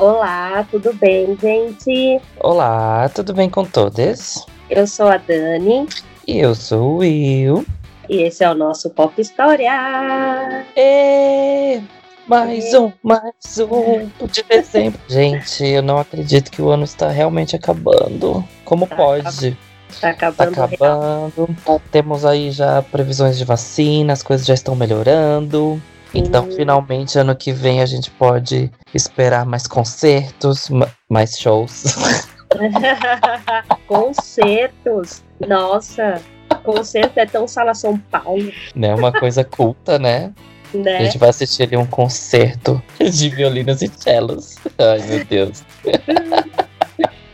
Olá, tudo bem, gente? Olá, tudo bem com todos? Eu sou a Dani. E eu sou o Will. E esse é o nosso Pop História. E mais um, mais um de dezembro. Gente, eu não acredito que o ano está realmente acabando. Como Tá pode? Tá Tá acabando. real. acabando. Temos aí já previsões de vacina, as coisas já estão melhorando. Então, finalmente, ano que vem a gente pode esperar mais concertos, ma- mais shows. Concertos. Nossa, concerto é tão sala São Paulo, né? Uma coisa culta, né? A né? gente vai assistir ali um concerto de violinos e cellos. Ai, meu Deus.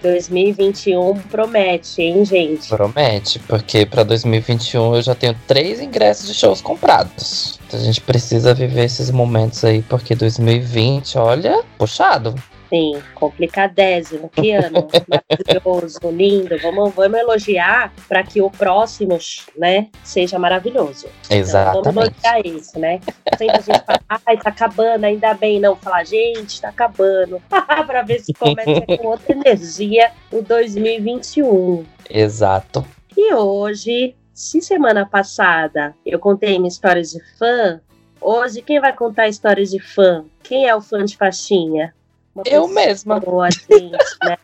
2021 promete, hein, gente? Promete, porque pra 2021 eu já tenho três ingressos de shows comprados. Então a gente precisa viver esses momentos aí, porque 2020, olha, puxado. Sim, complicadésimo. Que ano maravilhoso, lindo. Vamos, vamos elogiar para que o próximo, né, seja maravilhoso. Então, Exatamente. vamos elogiar isso, né? Sempre a gente fala, ai, tá acabando, ainda bem. Não, falar, gente, tá acabando. pra ver se começa com outra energia o 2021. Exato. E hoje, se semana passada eu contei minha história de fã, hoje quem vai contar histórias de fã? Quem é o fã de faixinha? Uma Eu pessoa, mesma. gente, né?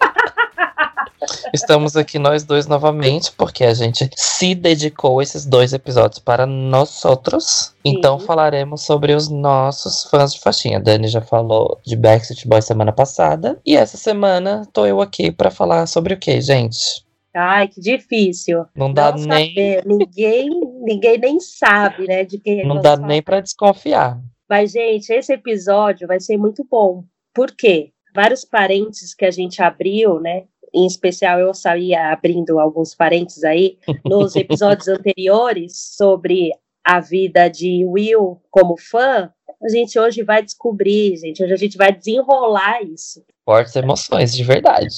Estamos aqui nós dois novamente, porque a gente se dedicou esses dois episódios para nós outros. Então falaremos sobre os nossos fãs de faixinha. A Dani já falou de Backstreet Boys semana passada. E essa semana tô eu aqui para falar sobre o que, gente? Ai, que difícil. Não dá Não nem, saber. Ninguém, ninguém nem sabe, né, de quem não nós dá nem para desconfiar. Mas, gente, esse episódio vai ser muito bom. Por quê? Vários parentes que a gente abriu, né? Em especial, eu saía abrindo alguns parentes aí nos episódios anteriores sobre a vida de Will como fã. A gente hoje vai descobrir, gente. Hoje a gente vai desenrolar isso. Fortes emoções, de verdade.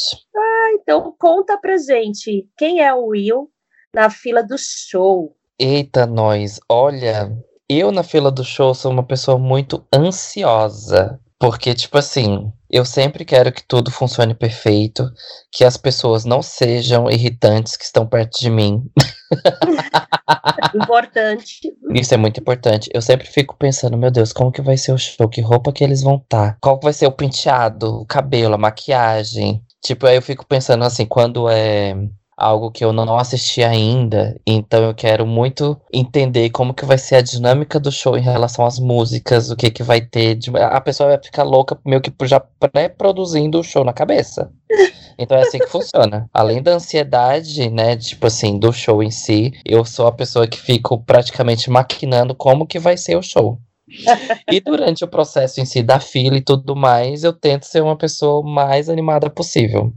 Então, conta pra gente quem é o Will na fila do show. Eita, nós, olha, eu na fila do show sou uma pessoa muito ansiosa. Porque, tipo assim, eu sempre quero que tudo funcione perfeito, que as pessoas não sejam irritantes que estão perto de mim. Importante. Isso é muito importante. Eu sempre fico pensando, meu Deus, como que vai ser o show? Que roupa que eles vão estar? Qual vai ser o penteado, o cabelo, a maquiagem? Tipo, aí eu fico pensando assim, quando é algo que eu não assisti ainda, então eu quero muito entender como que vai ser a dinâmica do show em relação às músicas, o que que vai ter. de- A pessoa vai ficar louca meio que já pré-produzindo o show na cabeça. Então é assim que funciona. Além da ansiedade, né, tipo assim, do show em si, eu sou a pessoa que fico praticamente maquinando como que vai ser o show. E durante o processo em si da fila e tudo mais, eu tento ser uma pessoa mais animada possível.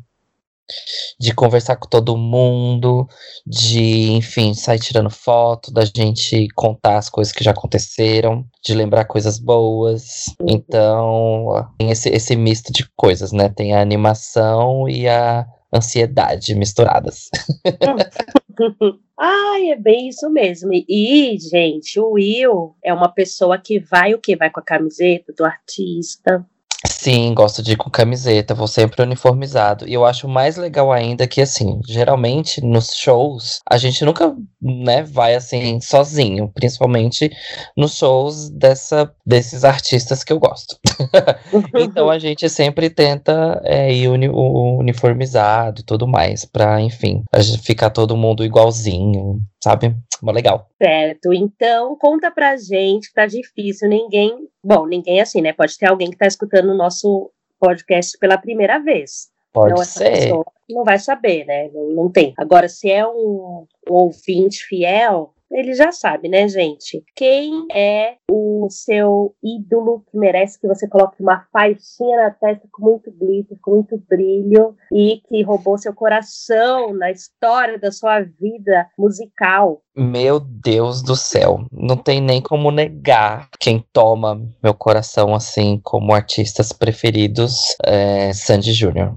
De conversar com todo mundo, de, enfim, sair tirando foto, da gente contar as coisas que já aconteceram, de lembrar coisas boas. Então, ó, tem esse, esse misto de coisas, né? Tem a animação e a ansiedade misturadas. Ai, é bem isso mesmo. E, e, gente, o Will é uma pessoa que vai o quê? Vai com a camiseta do artista. Sim, gosto de ir com camiseta, vou sempre uniformizado. E eu acho mais legal ainda que, assim, geralmente nos shows, a gente nunca, né, vai assim, sozinho. Principalmente nos shows dessa, desses artistas que eu gosto. Então a gente sempre tenta é, ir uni- uniformizado e tudo mais, pra, enfim, ficar todo mundo igualzinho, sabe? Mó legal. Certo. Então, conta pra gente que tá difícil. Ninguém. Bom, ninguém assim, né? Pode ter alguém que tá escutando o nosso podcast pela primeira vez. Pode então, essa ser. pessoa não vai saber, né? Não, não tem. Agora, se é um ouvinte fiel, ele já sabe, né, gente? Quem é o seu ídolo que merece que você coloque uma faixinha na testa com muito glitter, com muito brilho e que roubou seu coração na história da sua vida musical? Meu Deus do céu, não tem nem como negar quem toma meu coração assim como artistas preferidos é Sandy Júnior.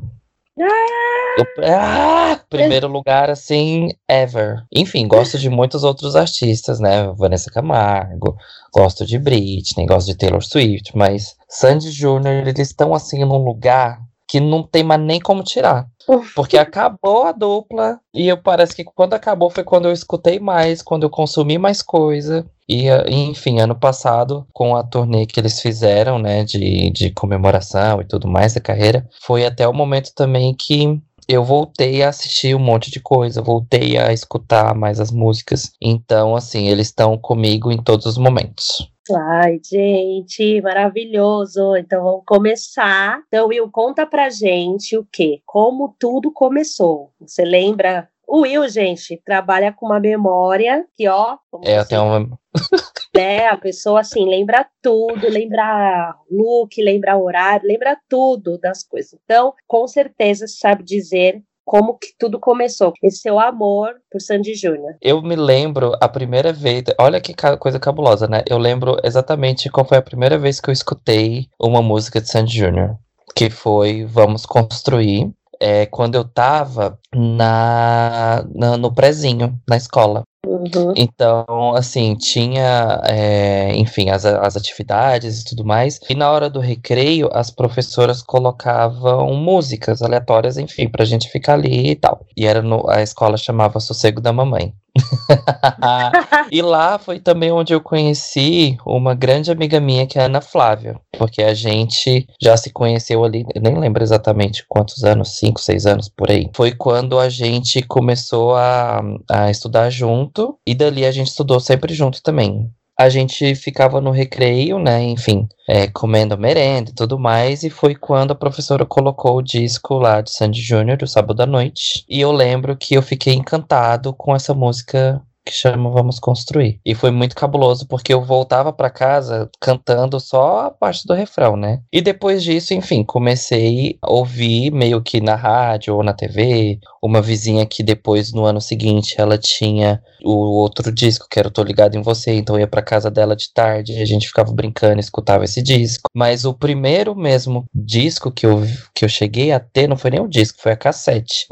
Ah! Primeiro lugar, assim, ever. Enfim, gosto de muitos outros artistas, né? Vanessa Camargo, gosto de Britney, gosto de Taylor Swift, mas Sandy Júnior, eles estão assim num lugar que não tem mais nem como tirar. Porque acabou a dupla e eu parece que quando acabou foi quando eu escutei mais, quando eu consumi mais coisa. E, eh, enfim, ano passado, com a turnê que eles fizeram, né, de, de comemoração e tudo mais da carreira, foi até o momento também que eu voltei a assistir um monte de coisa, voltei a escutar mais as músicas. Então, assim, eles estão comigo em todos os momentos. Ai, gente, maravilhoso. Então vamos começar. Então, Will, conta pra gente o quê? Como tudo começou. Você lembra? O Will, gente, trabalha com uma memória que, ó, É, tenho uma. né? A pessoa assim lembra tudo, lembra look, lembra horário, lembra tudo das coisas. Então, com certeza sabe dizer como que tudo começou. Esse seu amor por Sandy Júnior. Eu me lembro a primeira vez. Olha que coisa cabulosa, né? Eu lembro exatamente qual foi a primeira vez que eu escutei uma música de Sandy Júnior. Que foi Vamos Construir. É, quando eu tava na, na- no prezinho, na escola. Uhum. Então, assim, tinha, é, enfim, as, as atividades e tudo mais. E na hora do recreio, as professoras colocavam músicas aleatórias, enfim, pra gente ficar ali e tal. E era no, a escola chamava Sossego da Mamãe. e lá foi também onde eu conheci uma grande amiga minha, que é a Ana Flávia. Porque a gente já se conheceu ali, eu nem lembro exatamente quantos anos, cinco, seis anos por aí. Foi quando a gente começou a, a estudar junto, e dali a gente estudou sempre junto também. A gente ficava no recreio, né? Enfim, é, comendo merenda e tudo mais. E foi quando a professora colocou o disco lá de Sandy Júnior, do Sábado à Noite. E eu lembro que eu fiquei encantado com essa música que chama Vamos Construir. E foi muito cabuloso, porque eu voltava pra casa cantando só a parte do refrão, né? E depois disso, enfim, comecei a ouvir meio que na rádio ou na TV. Uma vizinha que depois, no ano seguinte, ela tinha o outro disco, que era o Tô Ligado em Você, então eu ia pra casa dela de tarde a gente ficava brincando, escutava esse disco. Mas o primeiro mesmo disco que eu, que eu cheguei a ter, não foi nem o disco, foi a cassete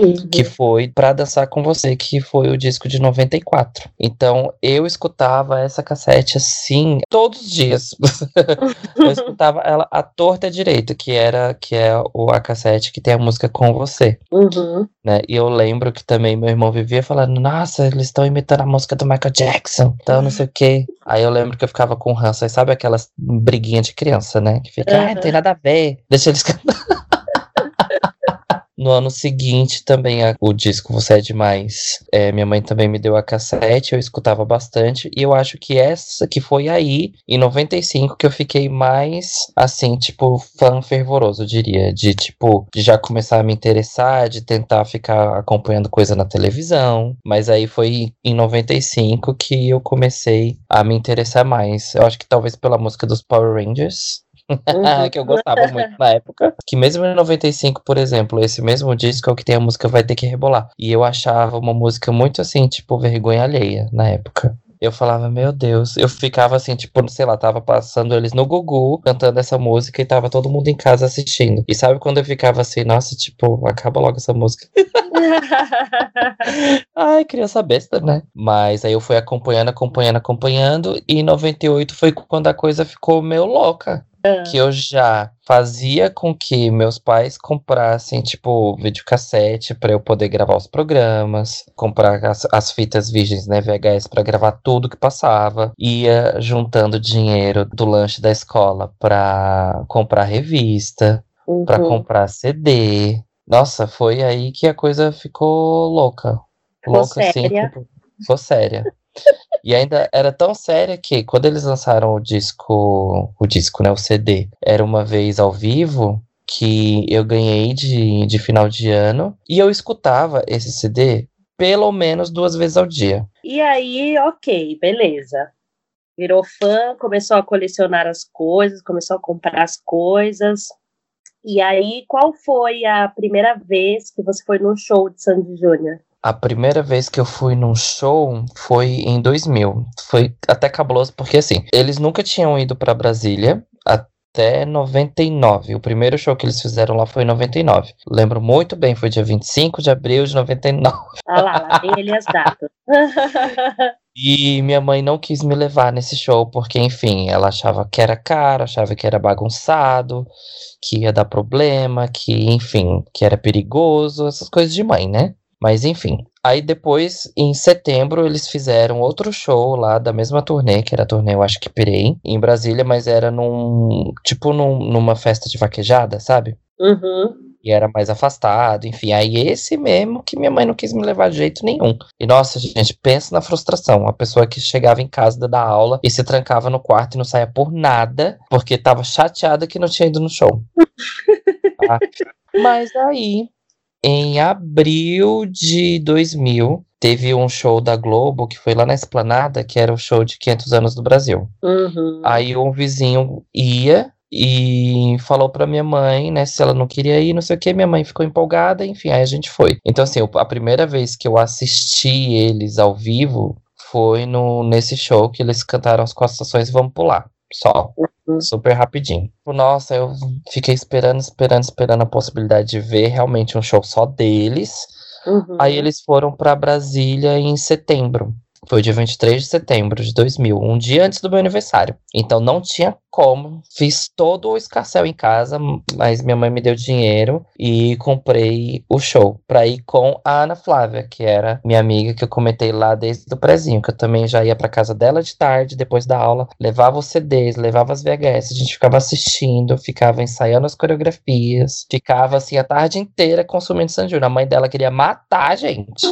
Uhum. que foi Pra Dançar com Você, que foi o disco de 94. Então eu escutava essa cassete assim todos os dias. eu escutava ela à torta direita, que era que é o, a cassete que tem a música com você, Uhum. né? E eu lembro que também meu irmão vivia falando: "Nossa, eles estão imitando a música do Michael Jackson". Então não sei o quê. Aí eu lembro que eu ficava com ranço, aí sabe aquelas briguinhas de criança, né? Que fica, ah, não tem nada a ver. Deixa eles cantar. No ano seguinte, também a- o disco Você é Demais. É, minha mãe também me deu a cassete, eu escutava bastante. E eu acho que essa que foi aí, em 95, que eu fiquei mais, assim, tipo, fã fervoroso, eu diria. De, tipo, de já começar a me interessar, de tentar ficar acompanhando coisa na televisão. Mas aí foi em 95 que eu comecei a me interessar mais. Eu acho que talvez pela música dos Power Rangers. Que eu gostava muito na época. Que mesmo em 95, por exemplo, esse mesmo disco é o que tem a música Vai Ter Que Rebolar. E eu achava uma música muito assim, tipo, vergonha alheia na época. Eu falava, meu Deus, eu ficava assim, tipo, sei lá, tava passando eles no Gugu cantando essa música e tava todo mundo em casa assistindo. E sabe quando eu ficava assim, nossa, tipo, acaba logo essa música. Ai, criança besta, né? Mas aí eu fui acompanhando, acompanhando, acompanhando. E em 98 foi quando a coisa ficou meio louca que eu já fazia com que meus pais comprassem, tipo, videocassete para eu poder gravar os programas, comprar as, as fitas virgens, né, VHS, para gravar tudo que passava, ia juntando dinheiro do lanche da escola para comprar revista, para Uhum. comprar CD. Nossa, foi aí que a coisa ficou louca. Louca, assim, séria. tipo, ficou séria. E ainda era tão séria que quando eles lançaram o disco, o disco, né, o CD, era uma vez ao vivo que eu ganhei de, de final de ano e eu escutava esse CD pelo menos duas vezes ao dia. E aí, ok, beleza. Virou fã, começou a colecionar as coisas, começou a comprar as coisas. E aí, qual foi a primeira vez que você foi num show de Sandy Júnior? A primeira vez que eu fui num show foi em 2000. Foi até cabuloso porque assim, eles nunca tinham ido pra Brasília. Até 99. O primeiro show que eles fizeram lá foi em 99. Lembro muito bem, foi dia 25 de abril de 99. Ah lá, lá tem ali as datas. E minha mãe não quis me levar nesse show, porque, enfim, ela achava que era caro, achava que era bagunçado, que ia dar problema, que, enfim, que era perigoso, essas coisas de mãe, né? Mas enfim. Aí depois, em setembro, eles fizeram outro show lá da mesma turnê, que era a turnê, eu acho que Pirei, em Brasília, mas era num. Tipo num, numa festa de vaquejada, sabe? Uhum. E era mais afastado, enfim. Aí esse mesmo que minha mãe não quis me levar de jeito nenhum. E nossa, gente, pensa na frustração. A pessoa que chegava em casa da aula e se trancava no quarto e não saía por nada, porque tava chateada que não tinha ido no show. Tá? Mas aí, em abril de 2000, teve um show da Globo que foi lá na Esplanada, que era o show de 500 anos do Brasil. Uhum. Aí um vizinho ia e falou pra minha mãe, né, se ela não queria ir, não sei o que, minha mãe ficou empolgada, enfim, aí a gente foi. Então, assim, a primeira vez que eu assisti eles ao vivo foi no, nesse show que eles cantaram as quatro estações vamos pular. Só. Uhum. Super rapidinho. Nossa, eu fiquei esperando, esperando, esperando a possibilidade de ver realmente um show só deles. Uhum. Aí eles foram pra Brasília em setembro. Foi dia 23 de setembro de 2000, um dia antes do meu aniversário. Então não tinha como. Fiz todo o escarcel em casa, mas minha mãe me deu dinheiro e comprei o show pra ir com a Ana Flávia, que era minha amiga que eu comentei lá desde o prezinho, que eu também já ia pra casa dela de tarde, depois da aula, levava os CDs, levava as VHS, a gente ficava assistindo, ficava ensaiando as coreografias, ficava assim a tarde inteira consumindo San Júnior. A mãe dela queria matar a gente.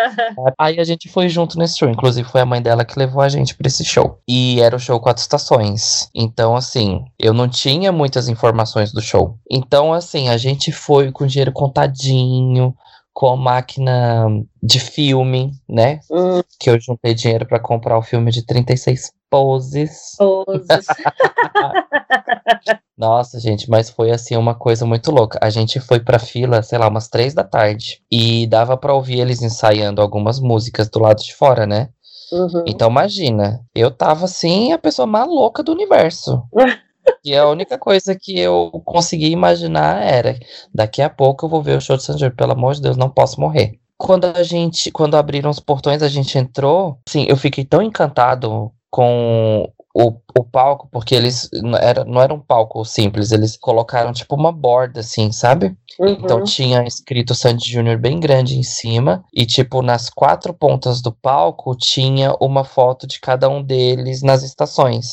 Aí a gente foi junto nesse show. Inclusive, foi a mãe dela que levou a gente pra esse show. E era o show Quatro Estações. Então, assim, eu não tinha muitas informações do show. Então, assim, a gente foi com dinheiro contadinho, com a máquina de filme, né? Hum, Que eu juntei dinheiro pra comprar o filme de 36 poses. poses. Nossa, gente, mas foi assim uma coisa muito louca. A gente foi pra fila, sei lá, umas três da tarde. E dava pra ouvir eles ensaiando algumas músicas do lado de fora, né? Uhum. Então imagina, eu tava assim, a pessoa mais louca do universo. E a única coisa que eu consegui imaginar era: daqui a pouco eu vou ver o show de San Jorge, pelo amor de Deus, não posso morrer. Quando a gente, quando abriram os portões, a gente entrou, assim, eu fiquei tão encantado com o, o palco, porque eles não era, não era um palco simples, eles colocaram tipo uma borda, assim, sabe? Então Uhum. tinha escrito Sandy Júnior bem grande em cima e tipo nas quatro pontas do palco tinha uma foto de cada um deles nas estações.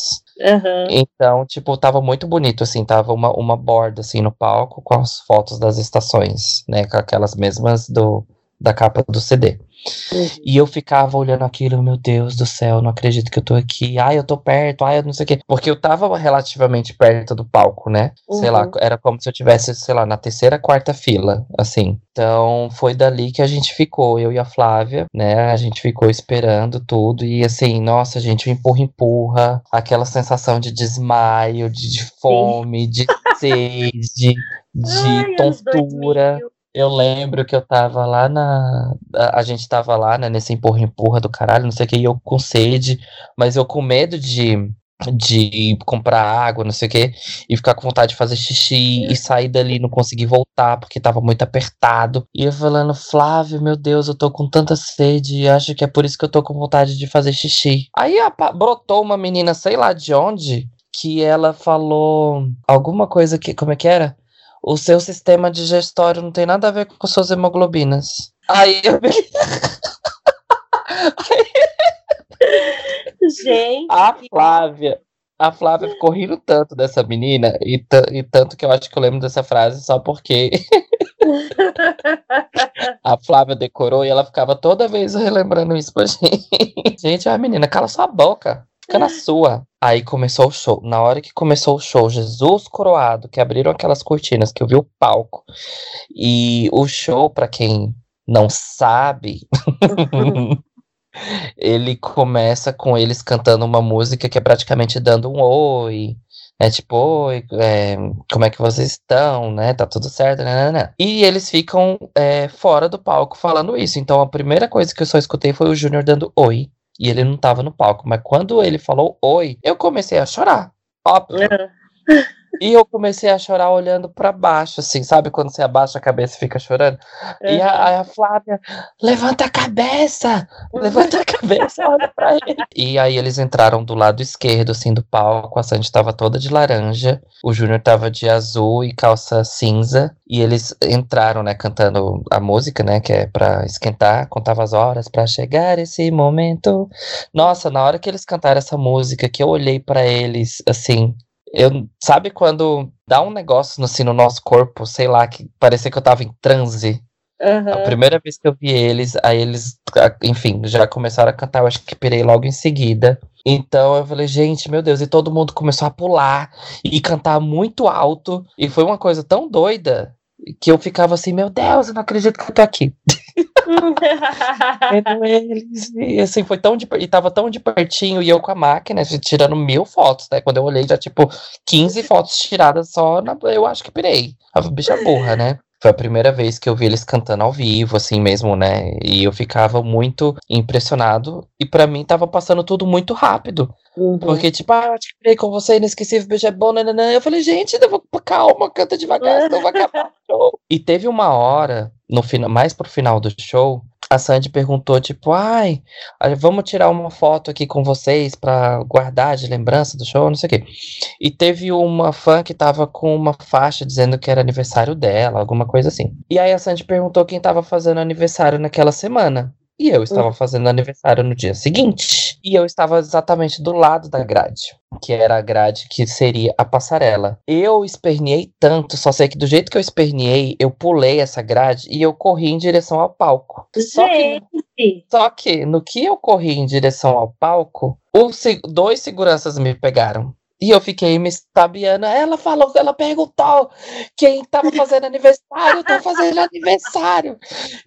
Uhum. Então, tipo, tava muito bonito assim, tava uma, uma borda assim no palco com as fotos das estações, né, com aquelas mesmas do da capa do CD. Uhum. E eu ficava olhando aquilo, meu Deus do céu, não acredito que eu tô aqui. Ai, eu tô perto, ai, eu não sei o quê. Porque eu tava relativamente perto do palco, né? Sei lá, Uhum. era como se eu tivesse, sei lá, na terceira, quarta fila, assim. Então, foi dali que a gente ficou, eu e a Flávia, né? A gente ficou esperando tudo. E assim, nossa, gente, empurra, empurra. Aquela sensação de desmaio, de, de fome, de sede, de Ai, tontura. 2000. Eu lembro que eu tava lá na. A, gente tava lá, né, nesse empurra-empurra do caralho, não sei o que, e eu com sede, mas eu com medo de, de comprar água, não sei o que, e ficar com vontade de fazer xixi e sair dali não conseguir voltar porque tava muito apertado. E eu falando, Flávio, meu Deus, eu tô com tanta sede, e acho que é por isso que eu tô com vontade de fazer xixi. Aí brotou uma menina, sei lá de onde, que ela falou alguma coisa que. Como é que era? O seu sistema digestório não tem nada a ver com suas hemoglobinas. Aí eu Gente, A Flávia. A Flávia ficou rindo tanto dessa menina, e, e tanto que eu acho que eu lembro dessa frase só porque a Flávia decorou e ela ficava toda vez relembrando isso pra gente. Gente, a menina, cala sua boca, fica na sua. Aí começou o show. Na hora que começou o show, Jesus coroado, que abriram aquelas cortinas, que eu vi o palco. E o show, pra quem não sabe, ele começa com eles cantando uma música que é praticamente dando um oi. É tipo, oi, é, como é que vocês estão, né? Tá tudo certo, né? né, né. E eles ficam é, fora do palco falando isso. Então a primeira coisa que eu só escutei foi o Júnior dando oi. E ele não tava no palco. Mas quando ele falou oi, eu comecei a chorar. Óbvio. E eu comecei a chorar olhando para baixo, assim, sabe? Quando você abaixa a cabeça e fica chorando. Uhum. E a, a, Flávia, levanta a cabeça! Levanta a cabeça, olha pra ele. E aí eles entraram do lado esquerdo, assim, do palco. A Sandy tava toda de laranja. O Júnior tava de azul e calça cinza. E eles entraram, né, cantando a música, né, que é pra esquentar. Contava as horas para chegar esse momento. Nossa, na hora que eles cantaram essa música, que eu olhei para eles, assim, eu, sabe quando dá um negócio assim, no nosso corpo, sei lá, que parecia que eu tava em transe. Uhum. A primeira vez que eu vi eles, aí eles, enfim, já começaram a cantar, eu acho que pirei logo em seguida. Então eu falei, gente, meu Deus, e todo mundo começou a pular e cantar muito alto. E foi uma coisa tão doida que eu ficava assim, meu Deus, eu não acredito que eu tô aqui. eles, e assim, foi tão de, e tava tão de pertinho, e eu com a máquina, tirando mil fotos, né? Quando eu olhei, já, tipo, 15 fotos tiradas só, na, eu acho que pirei. A bicha burra, né? Foi a primeira vez que eu vi eles cantando ao vivo, assim mesmo, né? E eu ficava muito impressionado. E para mim tava passando tudo muito rápido. Uhum. Porque, tipo, ah, eu te criei com você, inesquecível, beijo é bom, nananã. Eu falei, gente, vou, calma, canta devagar, senão vai acabar o show. E teve uma hora, no final, mais pro final do show, a Sandy perguntou, tipo, ai, vamos tirar uma foto aqui com vocês para guardar de lembrança do show, não sei o quê. E teve uma fã que tava com uma faixa dizendo que era aniversário dela, alguma coisa assim. E aí a Sandy perguntou quem tava fazendo aniversário naquela semana. E eu estava hum. fazendo aniversário no dia seguinte. E eu estava exatamente do lado da grade, que era a grade que seria a passarela. Eu esperneei tanto, só sei que do jeito que eu esperneei, eu pulei essa grade e eu corri em direção ao palco. Só que, só que no que eu corri em direção ao palco, os dois seguranças me pegaram. E eu fiquei me estabiando. Ela falou, ela perguntou quem tava fazendo aniversário, tá fazendo aniversário.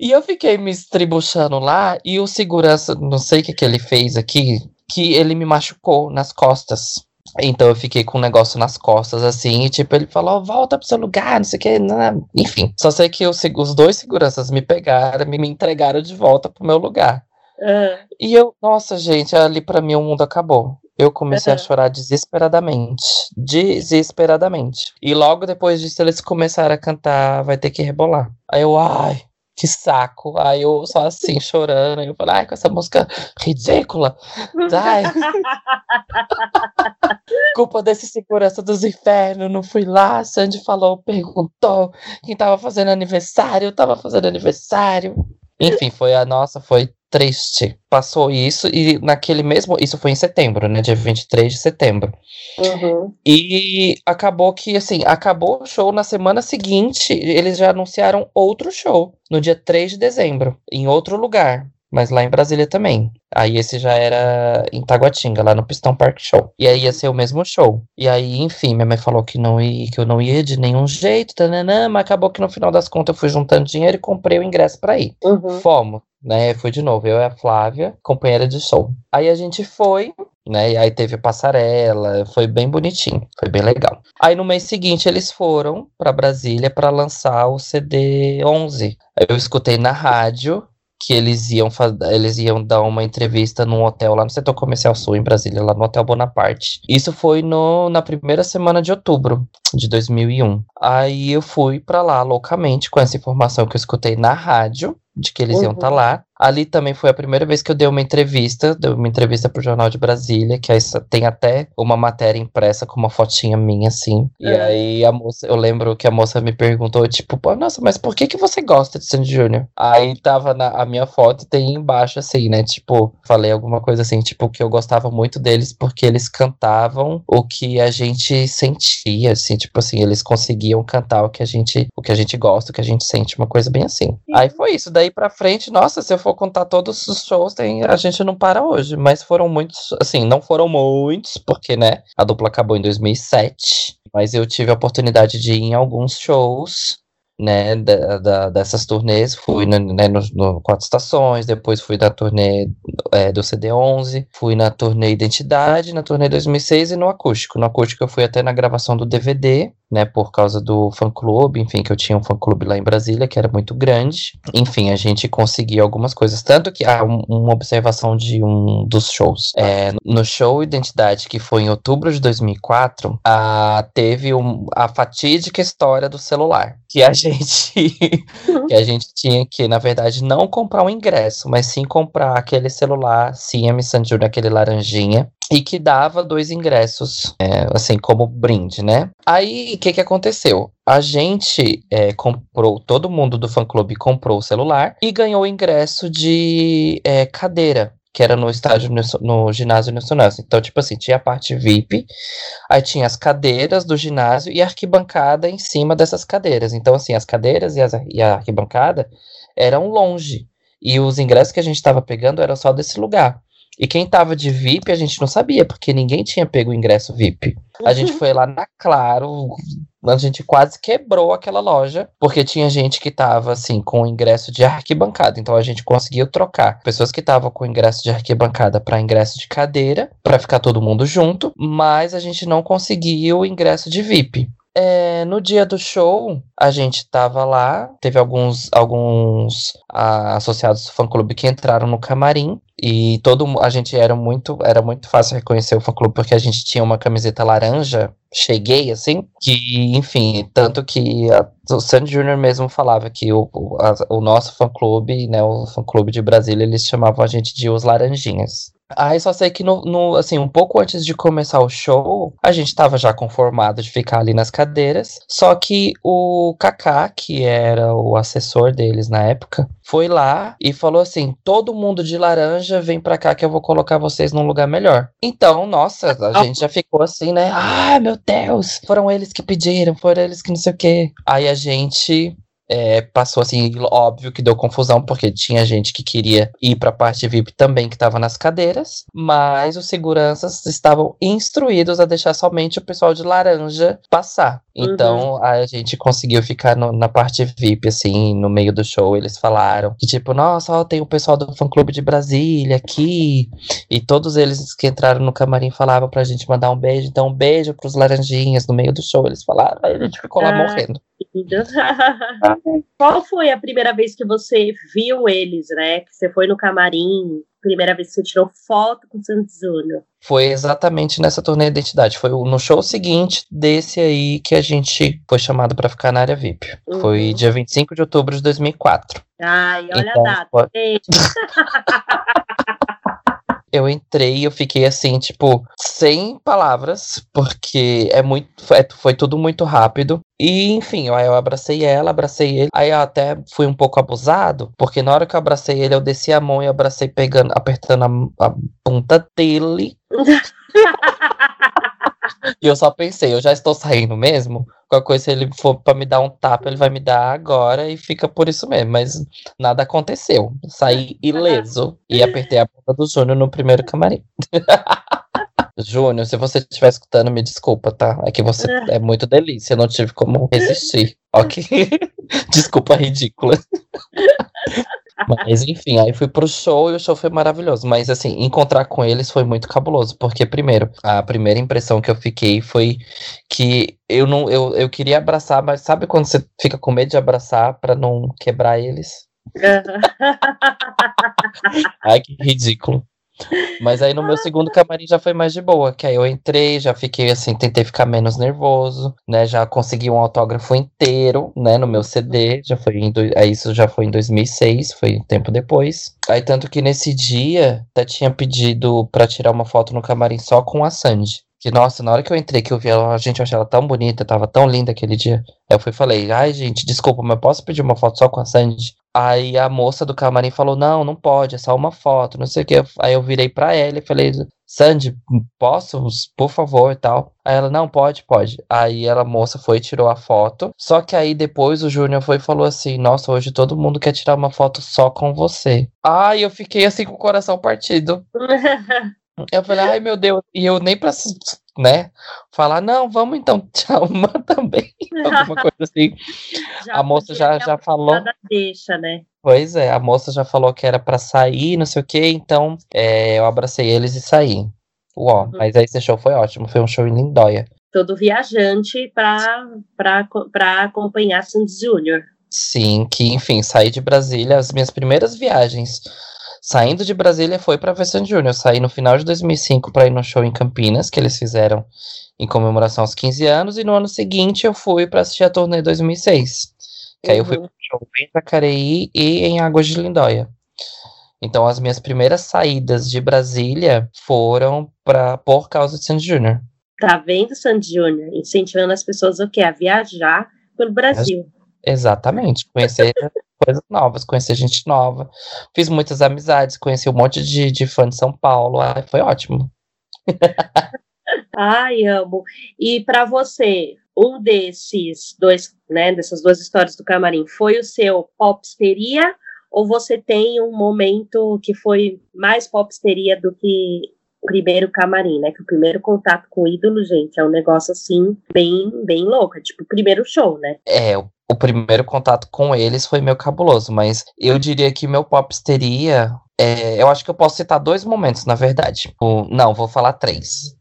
E eu fiquei me estribuchando lá e o segurança, não sei o que, que ele fez aqui, que ele me machucou nas costas. Então eu fiquei com um negócio nas costas, assim, e tipo, ele falou, volta pro seu lugar, não sei o que, não. enfim. Só sei que os, os dois seguranças me pegaram, me, me entregaram de volta pro meu lugar. Uhum. E eu, nossa, gente, ali para mim o mundo acabou. Eu comecei uhum. a chorar desesperadamente. Desesperadamente. E logo depois disso, eles começaram a cantar Vai Ter Que Rebolar. Aí eu, ai, que saco. Aí eu só assim, chorando. Aí eu falei, ai, com essa música ridícula. Ai. Culpa desse segurança dos infernos. Não fui lá. Sandy falou, perguntou quem tava fazendo aniversário. Eu tava fazendo aniversário. Enfim, foi a nossa, foi triste. Passou isso e naquele mesmo. Isso foi em setembro, né? Dia 23 de setembro. Uhum. E acabou que, assim, acabou o show na semana seguinte. Eles já anunciaram outro show, no dia 3 de dezembro, em outro lugar. Mas lá em Brasília também. Aí esse já era em Taguatinga, lá no Pistão Park Show. E aí ia ser o mesmo show. E aí, enfim, minha mãe falou que não ia, que eu não ia de nenhum jeito, tananã, mas acabou que no final das contas eu fui juntando dinheiro e comprei o ingresso para ir. Uhum. Fomos né? Foi de novo, eu e a Flávia, companheira de show. Aí a gente foi, né? E aí teve passarela, foi bem bonitinho, foi bem legal. Aí no mês seguinte eles foram para Brasília para lançar o CD 11. Eu escutei na rádio que eles iam eles iam dar uma entrevista num hotel lá no setor comercial sul em Brasília, lá no Hotel Bonaparte. Isso foi no, na primeira semana de outubro de 2001. Aí eu fui para lá loucamente com essa informação que eu escutei na rádio de que eles uhum. iam estar tá lá. Ali também foi a primeira vez que eu dei uma entrevista, dei uma entrevista pro Jornal de Brasília, que tem até uma matéria impressa com uma fotinha minha, assim. E é. aí a moça, eu lembro que a moça me perguntou, tipo, nossa, mas por que que você gosta de Sandy Júnior? Aí tava na a minha foto tem embaixo, assim, né? Tipo, falei alguma coisa assim, tipo, que eu gostava muito deles porque eles cantavam o que a gente sentia, assim, tipo assim, eles conseguiam cantar o que a gente, o que a gente gosta, o que a gente sente, uma coisa bem assim. Aí foi isso, daí pra frente, nossa, se eu for contar todos os shows, tem, a gente não para hoje. Mas foram muitos, assim, não foram muitos, porque, né, a dupla acabou em 2007. Mas eu tive a oportunidade de ir em alguns shows, né, da, da dessas turnês. Fui no, né, no, no, Quatro Estações, depois fui da turnê é, do CD11, fui na turnê Identidade, na turnê 2006 e no acústico. No acústico eu fui até na gravação do DVD, né, por causa do fã-clube, enfim, que eu tinha um fã-clube lá em Brasília, que era muito grande. Enfim, a gente conseguia algumas coisas. Tanto que, ah, um, uma observação de um dos shows. É, no show Identidade, que foi em outubro de 2004, ah, teve um, a fatídica história do celular. Que a gente, que a gente tinha que, na verdade, não comprar um ingresso, mas sim comprar aquele celular CM Sanjur, aquele laranjinha, e que dava dois ingressos, é, assim, como brinde, né? Aí, o que que aconteceu? A gente é, comprou, todo mundo do fã-clube comprou o celular e ganhou o ingresso de é, cadeira, que era no estádio, no, ginásio nacional. Então, tipo assim, tinha a parte VIP, aí tinha as cadeiras do ginásio e a arquibancada em cima dessas cadeiras. Então, assim, as cadeiras e, as, e a arquibancada eram longe. E os ingressos que a gente estava pegando eram só desse lugar. E quem tava de VIP a gente não sabia, porque ninguém tinha pego o ingresso VIP. A gente foi lá na Claro, a gente quase quebrou aquela loja, porque tinha gente que tava assim com o ingresso de arquibancada, então a gente conseguiu trocar pessoas que estavam com ingresso de arquibancada para ingresso de cadeira, para ficar todo mundo junto, mas a gente não conseguiu o ingresso de VIP. É, no dia do show, a gente tava lá, teve alguns, alguns ah, associados do fã-clube que entraram no camarim, e todo a gente era muito, era muito fácil reconhecer o fã-clube, porque a gente tinha uma camiseta laranja, cheguei, assim, que, enfim, tanto que a, o Sandy Jr. mesmo falava que o, a, o nosso fã-clube, né, o fã-clube de Brasília, eles chamavam a gente de os laranjinhas. Aí só sei que no, no, assim, um pouco antes de começar o show, a gente tava já conformado de ficar ali nas cadeiras. Só que o Kaká, que era o assessor deles na época, foi lá e falou assim: todo mundo de laranja vem pra cá que eu vou colocar vocês num lugar melhor. Então, nossa, a gente já ficou assim, né? Ai, meu Deus, foram eles que pediram, foram eles que não sei o quê. Aí a gente é, passou assim, óbvio que deu confusão, porque tinha gente que queria ir para a parte VIP também que estava nas cadeiras, mas os seguranças estavam instruídos a deixar somente o pessoal de laranja passar. Então uhum. a gente conseguiu ficar no, na parte VIP, assim, no meio do show. Eles falaram que, tipo, nossa, ó, tem o pessoal do fã clube de Brasília aqui. E todos eles que entraram no camarim falavam pra gente mandar um beijo. Então, um beijo pros laranjinhas no meio do show. Eles falaram, aí a gente ficou lá ah, morrendo. Qual foi a primeira vez que você viu eles, né? Que você foi no camarim, primeira vez que você tirou foto com o Santos Júnior? Foi exatamente nessa turnê Identidade. Foi no show seguinte desse aí que a gente foi chamado para ficar na área VIP. Uhum. Foi dia 25 de outubro de 2004. Ai, olha então, a data. Foi... eu entrei eu fiquei assim, tipo, sem palavras, porque é muito. Foi, foi tudo muito rápido. E, enfim, aí eu abracei ela, abracei ele. Aí eu até fui um pouco abusado, porque na hora que eu abracei ele, eu desci a mão e abracei pegando, apertando a, a ponta dele. e eu só pensei, eu já estou saindo mesmo. Qualquer coisa, se ele for para me dar um tapa, ele vai me dar agora e fica por isso mesmo. Mas nada aconteceu. Saí ileso e apertei a ponta do Júnior no primeiro camarim. Júnior, se você estiver escutando, me desculpa, tá? É que você é muito delícia, eu não tive como resistir. Ok? desculpa ridícula. Mas enfim, aí fui pro show e o show foi maravilhoso. Mas assim, encontrar com eles foi muito cabuloso. Porque, primeiro, a primeira impressão que eu fiquei foi que eu não eu, eu queria abraçar, mas sabe quando você fica com medo de abraçar para não quebrar eles? Ai, que ridículo. Mas aí no meu segundo camarim já foi mais de boa, que aí eu entrei, já fiquei assim, tentei ficar menos nervoso, né? Já consegui um autógrafo inteiro, né, no meu CD, já foi em, aí isso já foi em 2006, foi um tempo depois. Aí tanto que nesse dia, até tinha pedido para tirar uma foto no camarim só com a Sandy. Que, nossa, na hora que eu entrei, que eu vi ela, a gente, eu achei ela tão bonita, tava tão linda aquele dia. Eu fui e falei, ai, gente, desculpa, mas posso pedir uma foto só com a Sandy? Aí a moça do camarim falou, não, não pode, é só uma foto, não sei o que. Aí eu virei pra ela e falei, Sandy, posso, por favor, e tal. Aí ela, não, pode, pode. Aí ela, a moça, foi e tirou a foto. Só que aí depois o Júnior foi e falou assim, nossa, hoje todo mundo quer tirar uma foto só com você. Ai, eu fiquei assim com o coração partido. Eu falei, ai meu Deus, e eu nem pra, né, falar, não, vamos então, tchau, uma também, alguma coisa assim. Já a moça já, já falou. Deixa, né? Pois é, a moça já falou que era para sair, não sei o que, então é, eu abracei eles e saí. Uó, uhum. mas aí esse show foi ótimo, foi um show em Lindóia. Todo viajante para acompanhar Sandy Júnior. Sim, que enfim, saí de Brasília, as minhas primeiras viagens saindo de Brasília foi para Sandy Júnior. Saí no final de 2005 para ir no show em Campinas, que eles fizeram em comemoração aos 15 anos, e no ano seguinte eu fui para assistir a turnê 2006. Que uhum. aí eu fui uhum. pro show em Jacareí e em Águas de Lindóia. Então as minhas primeiras saídas de Brasília foram para por causa de Sandy Júnior. Tá vendo, Sandy Júnior? Incentivando as pessoas o quê? A viajar pelo Brasil. Exatamente, conhecer coisas novas, conhecer gente nova. Fiz muitas amizades, conheci um monte de, de fã de São Paulo. Foi ótimo. Ai, amo. E para você, um desses dois, né, dessas duas histórias do camarim, foi o seu popsteria ou você tem um momento que foi mais popsteria do que primeiro camarim, né? Que o primeiro contato com o ídolo, gente, é um negócio assim bem, bem louco, é tipo o primeiro show, né? É, o, o primeiro contato com eles foi meio cabuloso, mas eu diria que meu popsteria é, eu acho que eu posso citar dois momentos, na verdade. Tipo, não, vou falar três.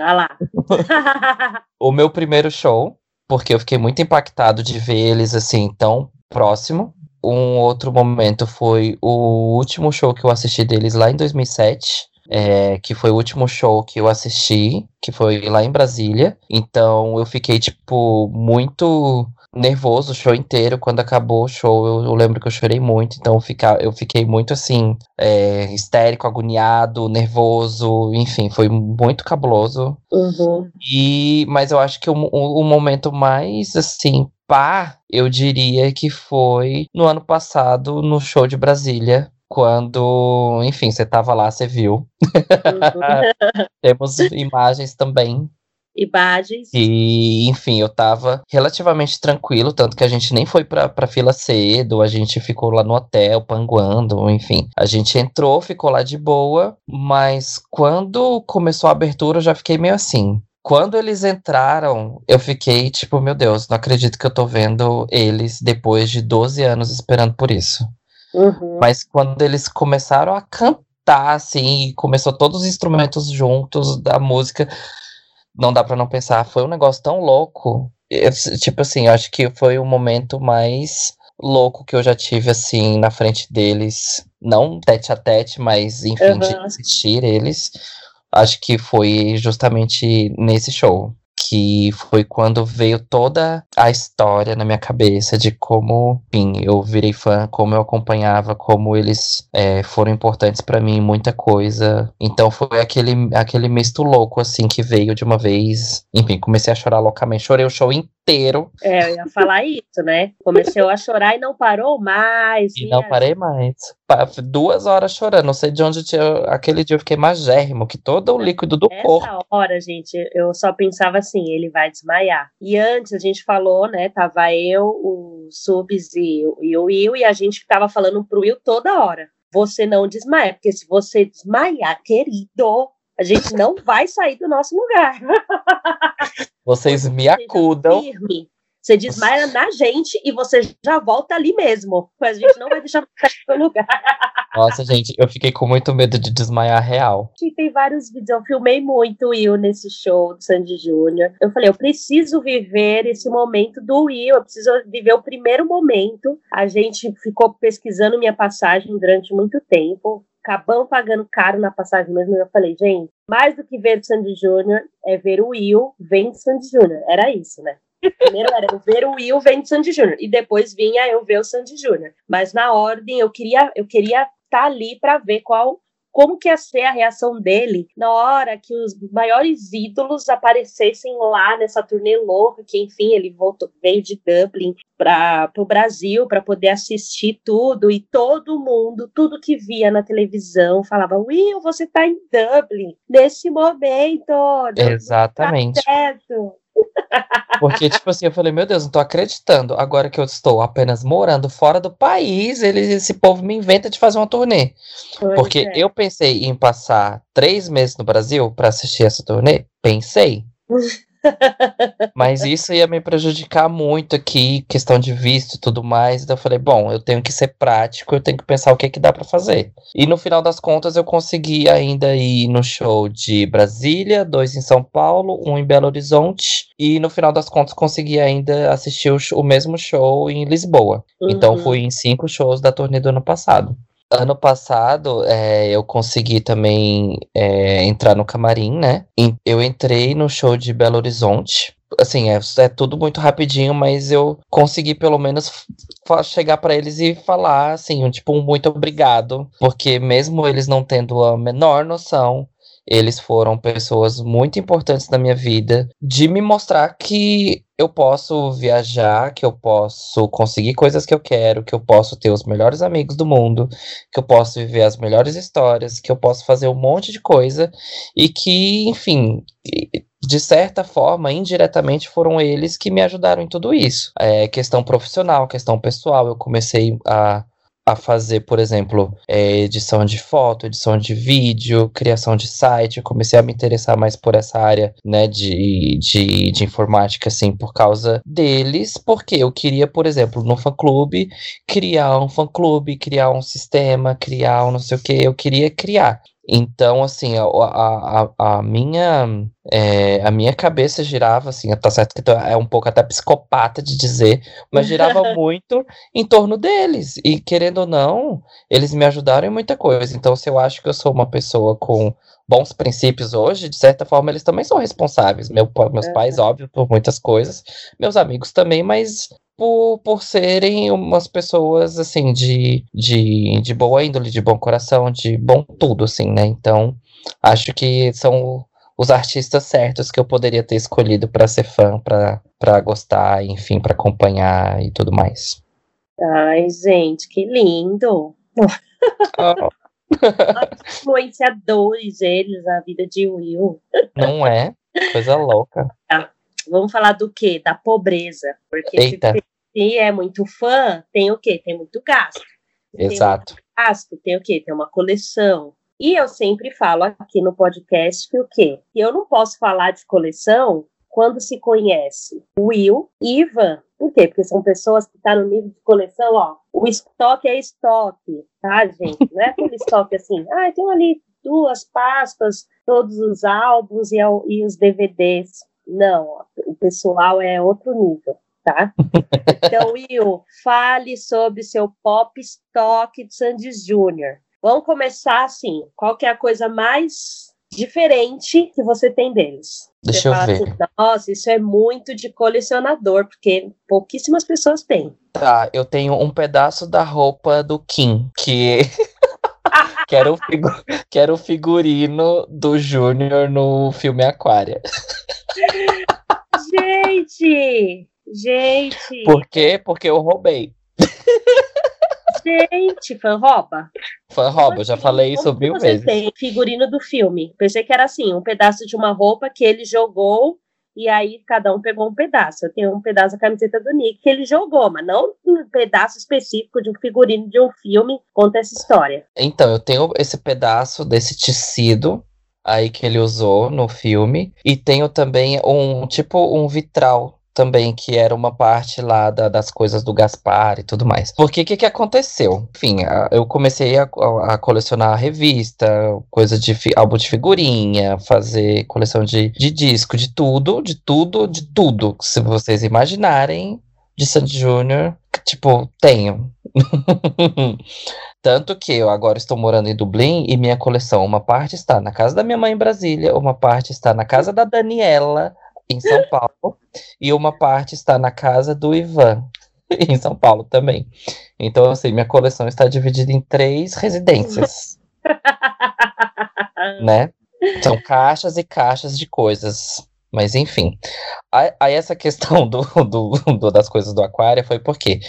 Ah, lá. o meu primeiro show, porque eu fiquei muito impactado de ver eles assim tão próximo. Um outro momento foi o último show que eu assisti deles lá em 2007. É, que foi o último show que eu assisti, que foi lá em Brasília. Então eu fiquei, tipo, muito nervoso o show inteiro. Quando acabou o show, eu, eu lembro que eu chorei muito. Então fica, eu fiquei muito assim, é, histérico, agoniado, nervoso, enfim, foi muito cabuloso. Uhum. E, mas eu acho que o, o, o momento mais assim pá, eu diria que foi no ano passado, no show de Brasília, quando, enfim, você tava lá, você viu. Uhum. Temos imagens também imagens. E, enfim, eu tava relativamente tranquilo, tanto que a gente nem foi pra, pra fila cedo, a gente ficou lá no hotel, panguando, enfim. A gente entrou, ficou lá de boa, mas quando começou a abertura eu já fiquei meio assim. Quando eles entraram, eu fiquei tipo, meu Deus, não acredito que eu tô vendo eles depois de 12 anos esperando por isso. Uhum. Mas quando eles começaram a cantar, assim, começou todos os instrumentos juntos da música, não dá para não pensar, foi um negócio tão louco. Eu, tipo assim, acho que foi o momento mais louco que eu já tive, assim, na frente deles. Não tete a tete, mas, enfim, uhum. de assistir eles. Acho que foi justamente nesse show que foi quando veio toda a história na minha cabeça de como, enfim, eu virei fã, como eu acompanhava, como eles é, foram importantes para mim, muita coisa. Então foi aquele, aquele misto louco, assim, que veio de uma vez. Enfim, comecei a chorar loucamente. Chorei o show inteiro. É, eu ia falar isso, né? Comecei a chorar e não parou mais. E não parei mais. Duas horas chorando. Não sei de onde tinha. Aquele dia eu fiquei magérrimo, que todo o líquido do Essa corpo. Nessa hora, gente, eu só pensava assim: ele vai desmaiar. E antes a gente falou, né? Tava eu, o Subs e, e o Will, e a gente tava falando pro Will toda hora. Você não desmaia, porque se você desmaiar, querido, a gente não vai sair do nosso lugar. Vocês me acudam. Firme. Você desmaia na gente e você já volta ali mesmo. A gente não vai deixar sair do lugar. Nossa, gente, eu fiquei com muito medo de desmaiar real. Tem vários vídeos, eu filmei muito o Will nesse show do Sandy Júnior. Eu falei, eu preciso viver esse momento do Will, eu preciso viver o primeiro momento. A gente ficou pesquisando minha passagem durante muito tempo acabamos pagando caro na passagem mesmo. Eu falei, gente, mais do que ver o Sandy Júnior, é ver o Will vem de Sandy Júnior. Era isso, né? Primeiro era eu ver o Will vem de Sandy Júnior e depois vinha eu ver o Sandy Júnior. Mas na ordem eu queria eu queria estar tá ali para ver qual como que ia ser a reação dele na hora que os maiores ídolos aparecessem lá nessa turnê louca, que enfim, ele voltou, veio de Dublin para o Brasil para poder assistir tudo e todo mundo, tudo que via na televisão falava: Will, você está em Dublin nesse momento. Exatamente. Tá certo. Porque, tipo assim, eu falei, meu Deus, não tô acreditando. Agora que eu estou apenas morando fora do país, eles, esse povo me inventa de fazer uma turnê. Pois Porque é. eu pensei em passar três meses no Brasil para assistir essa turnê. Pensei. Mas isso ia me prejudicar muito aqui, questão de visto e tudo mais. Então eu falei, bom, eu tenho que ser prático, eu tenho que pensar o que, que dá para fazer. E no final das contas eu consegui ainda ir no show de Brasília, dois em São Paulo, um em Belo Horizonte. E no final das contas consegui ainda assistir o, o mesmo show em Lisboa. Então, uhum. Então fui em cinco shows da turnê do ano passado. Ano passado, é, eu consegui também é, entrar no camarim, né? Eu entrei no show de Belo Horizonte. Assim, é, é tudo muito rapidinho, mas eu consegui pelo menos chegar para eles e falar, assim, um, tipo, um muito obrigado. Porque mesmo eles não tendo a menor noção, eles foram pessoas muito importantes na minha vida de me mostrar que eu posso viajar, que eu posso conseguir coisas que eu quero, que eu posso ter os melhores amigos do mundo, que eu posso viver as melhores histórias, que eu posso fazer um monte de coisa e que, enfim, de certa forma, indiretamente, foram eles que me ajudaram em tudo isso. É questão profissional, questão pessoal. Eu comecei a a fazer, por exemplo, é, edição de foto, edição de vídeo, criação de site. Eu comecei a me interessar mais por essa área, né, de, de, de informática, assim, por causa deles, porque eu queria, por exemplo, no fã-clube, criar um fã-clube, criar um sistema, criar um não sei o que, eu queria criar. Então, assim, a, a, a, minha é, a minha cabeça girava, assim, tá certo que é um pouco até psicopata de dizer, mas girava muito em torno deles. E querendo ou não, eles me ajudaram em muita coisa. Então, se eu acho que eu sou uma pessoa com bons princípios hoje, de certa forma, eles também são responsáveis. Meu, meus pais, óbvio, por muitas coisas, meus amigos também, mas por, por serem umas pessoas, assim, de, de, de boa índole, de bom coração, de bom tudo, assim, né? Então, acho que são os artistas certos que eu poderia ter escolhido para ser fã, para gostar, enfim, para acompanhar e tudo mais. Ai, gente, que lindo! Oh. Influenciadores, eles, a vida de Will. Não é? Coisa louca. Tá. Vamos falar do quê? Da pobreza. Porque Eita. se se é muito fã, tem o quê? Tem muito gasto. Exato. Tem gasto, tem o quê? Tem uma coleção. E eu sempre falo aqui no podcast que o quê? Eu não posso falar de coleção quando se conhece Will e Ivan. Por quê? Porque são pessoas que estão tá no nível de coleção, ó. O estoque é estoque, tá, gente? Não é aquele estoque assim, ah, tem ali duas pastas, todos os álbuns e, e os DVDs. Não, o pessoal é outro nível tá? Então, Will, fale sobre seu pop stock de Sandy Júnior. Vamos começar assim. Qual que é a coisa mais diferente que você tem deles? Deixa eu ver. Assim, Nossa, isso é muito de colecionador, porque pouquíssimas pessoas têm. Tá, eu tenho um pedaço da roupa do Kim, que que, era o figu... que era o figurino do Júnior no filme Aquária. Gente, Gente! Por quê? Porque eu roubei. Gente, fã rouba? Fã rouba, eu já falei isso mil vezes. Tem figurino do filme. Pensei que era assim, um pedaço de uma roupa que ele jogou e aí cada um pegou um pedaço. Eu tenho um pedaço da camiseta do Nick que ele jogou, mas não um pedaço específico de um figurino de um filme conta essa história. Então, eu tenho esse pedaço desse tecido aí que ele usou no filme e tenho também um tipo um vitral também, que era uma parte lá da, das coisas do Gaspar e tudo mais. Porque que, que aconteceu? Enfim, a, eu comecei a, a, colecionar revista, coisa de álbum de figurinha, fazer coleção de, de disco, de tudo, de tudo, de tudo. Se vocês imaginarem, de Sandy Júnior, tipo, tenho. Tanto que eu agora estou morando em Dublin e minha coleção, uma parte está na casa da minha mãe em Brasília, uma parte está na casa da Daniela, em São Paulo, e uma parte está na casa do Ivan, em São Paulo também. Então, assim, minha coleção está dividida em três residências. né? São caixas e caixas de coisas. Mas enfim. Aí essa questão do, do, do, das coisas do aquário foi porque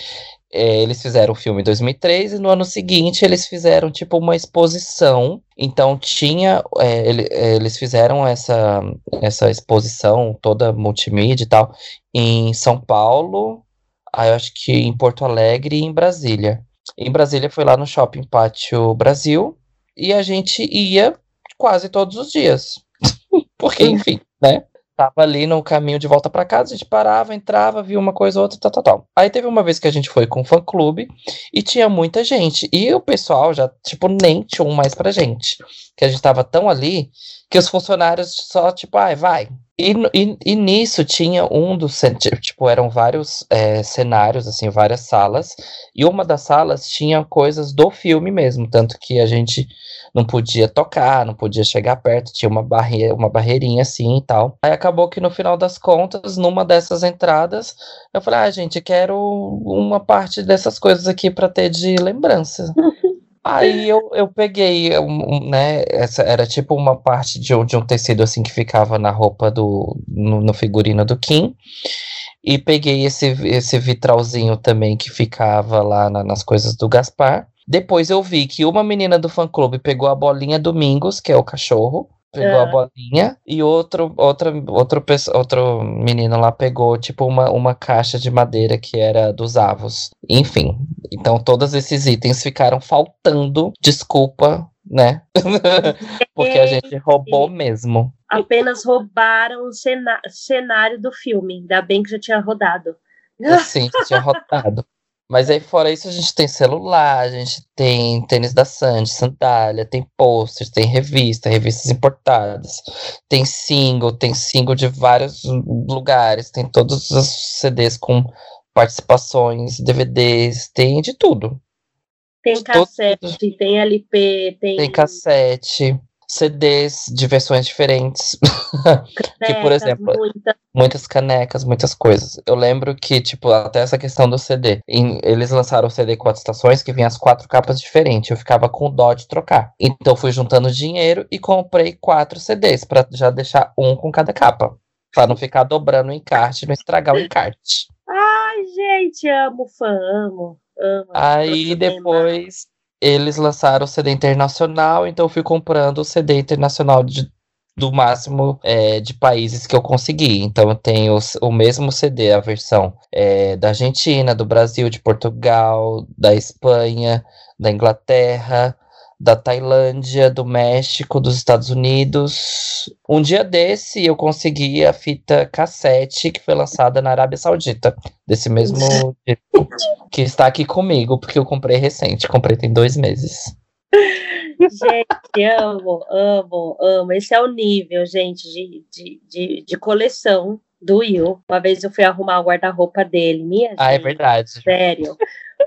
é, eles fizeram o filme em 2003 e no ano seguinte eles fizeram tipo uma exposição. Então tinha, é, ele, é, eles fizeram essa, essa exposição toda multimídia e tal em São Paulo, aí eu acho que em Porto Alegre e em Brasília. Em Brasília foi lá no Shopping Pátio Brasil e a gente ia quase todos os dias. Porque, enfim, né? Tava ali no caminho de volta para casa, a gente parava, entrava, via uma coisa ou outra, tal, tal, tal. Aí teve uma vez que a gente foi com um fã-clube e tinha muita gente. E o pessoal já, tipo, nem tinha um mais pra gente. Que a gente tava tão ali que os funcionários só, tipo, ai, vai. E, e, e nisso tinha um dos, tipo, eram vários é, cenários, assim, várias salas. E uma das salas tinha coisas do filme mesmo, tanto que a gente não podia tocar, não podia chegar perto, tinha uma, barre uma barreirinha assim e tal. Aí acabou que no final das contas, numa dessas entradas, eu falei, ah, gente, quero uma parte dessas coisas aqui para ter de lembrança. Aí eu, eu peguei, um, né? Essa era tipo uma parte de um, de um tecido assim que ficava na roupa do. no, no figurino do Kim. E peguei esse, esse vitralzinho também que ficava lá na, nas coisas do Gaspar. Depois eu vi que uma menina do fã clube pegou a bolinha Domingos, que é o cachorro, pegou a bolinha, e outro, outra, outro, outro menino lá pegou, tipo, uma, uma caixa de madeira que era dos avos. Enfim, então todos esses itens ficaram faltando. Desculpa, né? Porque a gente roubou mesmo. Apenas roubaram o cenário do filme. Ainda bem que já tinha rodado. Sim, tinha rodado. Mas aí fora isso a gente tem celular, a gente tem tênis da Sandy, sandália, tem posters, tem revista, revistas importadas, tem single, tem single de vários lugares, tem todos os CDs com participações, DVDs, tem de tudo. Tem cassete, tem LP, tem. Tem cassete. CDs de versões diferentes. que, por exemplo, muita. muitas canecas, muitas coisas. Eu lembro que, tipo, até essa questão do CD. Em, eles lançaram o CD quatro estações que vinha as quatro capas diferentes. Eu ficava com dó de trocar. Então fui juntando dinheiro e comprei quatro CDs para já deixar um com cada capa. Pra não ficar dobrando o encarte e não estragar o encarte. Ai, gente, amo fã, amo. amo Aí depois eles lançaram o CD internacional, então eu fui comprando o CD internacional de, do máximo é, de países que eu consegui. Então eu tenho o, o mesmo CD, a versão é, da Argentina, do Brasil, de Portugal, da Espanha, da Inglaterra, da Tailândia, do México, dos Estados Unidos. Um dia desse eu consegui a fita cassete que foi lançada na Arábia Saudita, desse mesmo disco, que está aqui comigo, porque eu comprei recente, comprei tem dois meses. Gente, amo, amo, amo. Esse é o nível, gente, de, de, de, de coleção do Will. Uma vez eu fui arrumar o guarda-roupa dele, minha Ah, é gente, é verdade. Sério.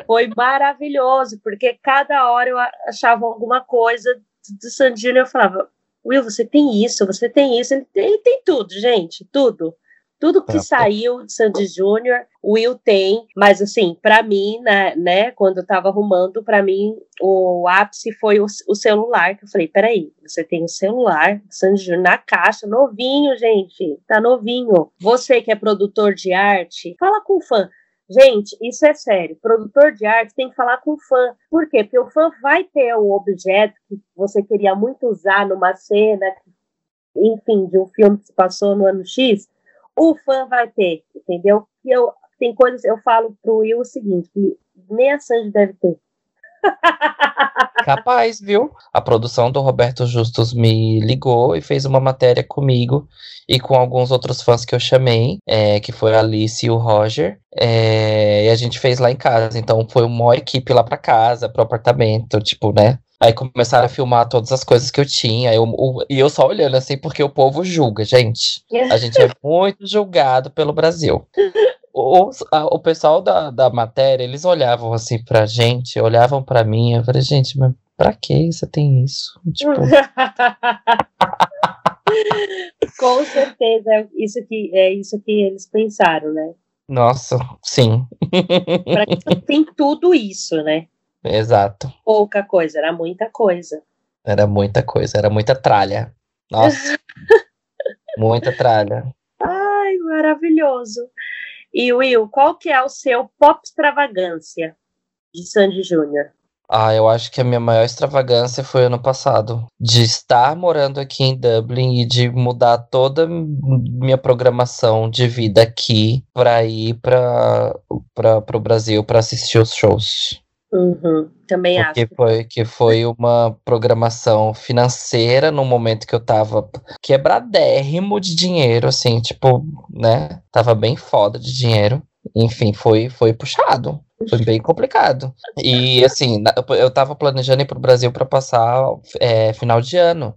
Foi maravilhoso, porque cada hora eu achava alguma coisa do Sandino e eu falava, Will, você tem isso, você tem isso. Ele, ele tem tudo, gente, tudo. Tudo que saiu de Sandy Júnior, o Will tem, mas assim, para mim, né, né, quando eu tava arrumando, para mim, o ápice foi o, o, celular, que eu falei, peraí, você tem o celular Sandy Júnior na caixa, novinho, gente, tá novinho. Você que é produtor de arte, fala com o fã. Gente, isso é sério. Produtor de arte tem que falar com o fã. Por quê? Porque o fã vai ter o objeto que você queria muito usar numa cena, enfim, de um filme que se passou no ano X. O fã vai ter, entendeu? E eu, tem coisas, eu falo pro Will o seguinte, que nem a Sandy deve ter. Capaz, viu? A produção do Roberto Justus me ligou e fez uma matéria comigo e com alguns outros fãs que eu chamei, é, que foi a Alice e o Roger. É, e a gente fez lá em casa. Então foi uma equipe lá pra casa, pro apartamento, tipo, né? Aí começaram a filmar todas as coisas que eu tinha. Eu, o, e eu só olhando assim, porque o povo julga, gente. A gente é muito julgado pelo Brasil o, a, o pessoal da, da matéria, eles olhavam assim pra gente, olhavam pra mim, eu falei, gente, mas pra que você tem isso? Tipo... Com certeza, é isso que, é isso que eles pensaram, né? Nossa, sim. pra que tem tudo isso, né? Exato. Pouca coisa, era muita coisa. Era muita coisa, era muita tralha. Nossa. muita tralha. Ai, maravilhoso. E Will, qual que é o seu pop extravagância de Sandy Júnior? Ah, eu acho que a minha maior extravagância foi ano passado. De estar morando aqui em Dublin e de mudar toda minha programação de vida aqui para ir para o Brasil para assistir os shows. Uhum, também Porque acho. foi, que foi uma programação financeira no momento que eu tava quebradérrimo de dinheiro, assim, tipo, né? Tava bem foda de dinheiro. Enfim, foi, foi puxado. Foi bem complicado. E assim, eu tava planejando ir pro Brasil para passar é, final de ano.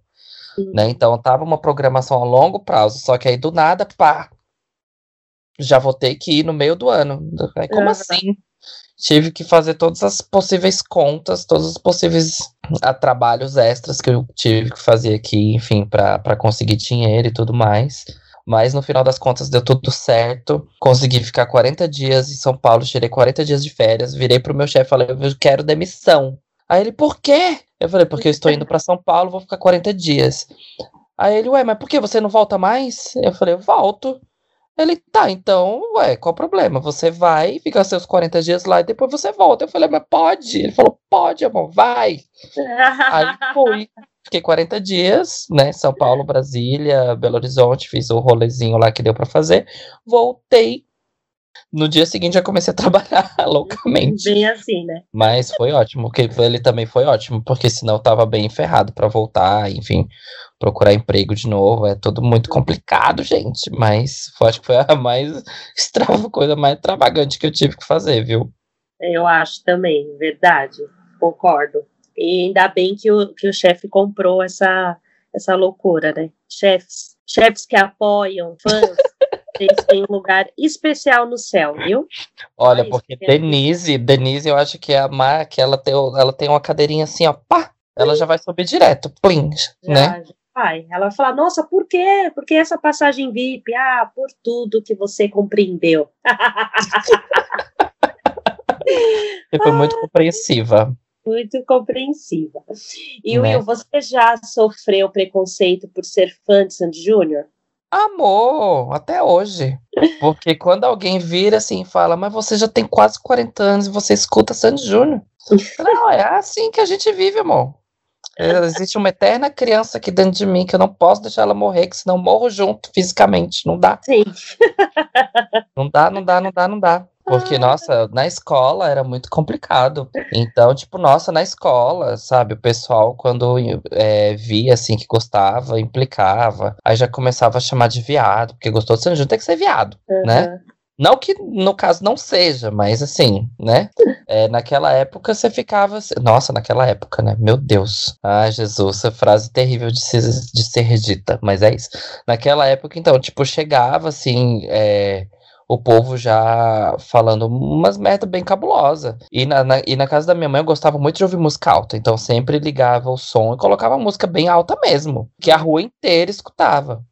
Né? Então tava uma programação a longo prazo. Só que aí do nada, pá! Já vou ter que ir no meio do ano. Aí, como Aham. assim? Tive que fazer todas as possíveis contas, todos os possíveis trabalhos extras que eu tive que fazer aqui, enfim, para conseguir dinheiro e tudo mais. Mas no final das contas deu tudo certo. Consegui ficar 40 dias em São Paulo, tirei 40 dias de férias, virei pro meu chefe e falei, eu quero demissão. Aí ele, por quê? Eu falei, porque eu estou indo para São Paulo, vou ficar 40 dias. Aí ele, ué, mas por que você não volta mais? Eu falei, eu volto. Ele, tá, então, ué, qual o problema? Você vai, fica seus 40 dias lá e depois você volta. Eu falei, mas pode? Ele falou, pode, amor, vai. Aí fui. Fiquei 40 dias, né? São Paulo, Brasília, Belo Horizonte, fiz o rolezinho lá que deu pra fazer. Voltei. No dia seguinte já comecei a trabalhar loucamente. Bem assim, né? Mas foi ótimo, porque ele também foi ótimo, porque senão eu tava bem ferrado pra voltar, enfim, procurar emprego de novo. É tudo muito complicado, gente. Mas foi, acho que foi a mais extrava, coisa mais extravagante que eu tive que fazer, viu? Eu acho também, verdade. Concordo. E ainda bem que o, que o chefe comprou essa, essa loucura, né? Chefes, chefes que apoiam fãs, eles têm um lugar especial no céu, viu? Olha, porque Denise, Denise, eu acho que é a mar, que ela tem, ela tem uma cadeirinha assim, ó, pá, ela já vai subir direto, plim, né? já vai. Ela vai falar, nossa, por quê? Por que essa passagem VIP? Ah, por tudo que você compreendeu. E foi muito compreensiva. Muito compreensiva. E Né? Will, você já sofreu preconceito por ser fã de Sandy Júnior? Amor, até hoje. Porque quando alguém vira assim e fala, mas você já tem quase 40 anos e você escuta Sandy Júnior. Não, é assim que a gente vive, amor. Existe uma eterna criança aqui dentro de mim que eu não posso deixar ela morrer, que senão eu morro junto fisicamente. Não dá. Sim. Não dá, não dá, não dá, não dá. Porque, nossa, na escola era muito complicado. Então, tipo, nossa, na escola, sabe, o pessoal, quando é, via, assim, que gostava, implicava, aí já começava a chamar de viado, porque gostou de Júnior, tem que ser viado, né? Não que, no caso, não seja, mas assim, né? É, naquela época você ficava. Nossa, naquela época, né? Meu Deus. Ai, Jesus, essa frase terrível de ser, de ser dita, mas é isso. Naquela época, então, tipo, chegava assim. é, o povo já falando umas merda bem cabulosa. E na, na- e na casa da minha mãe eu gostava muito de ouvir música alta. Então sempre ligava o som e colocava música bem alta mesmo. Que a rua inteira escutava.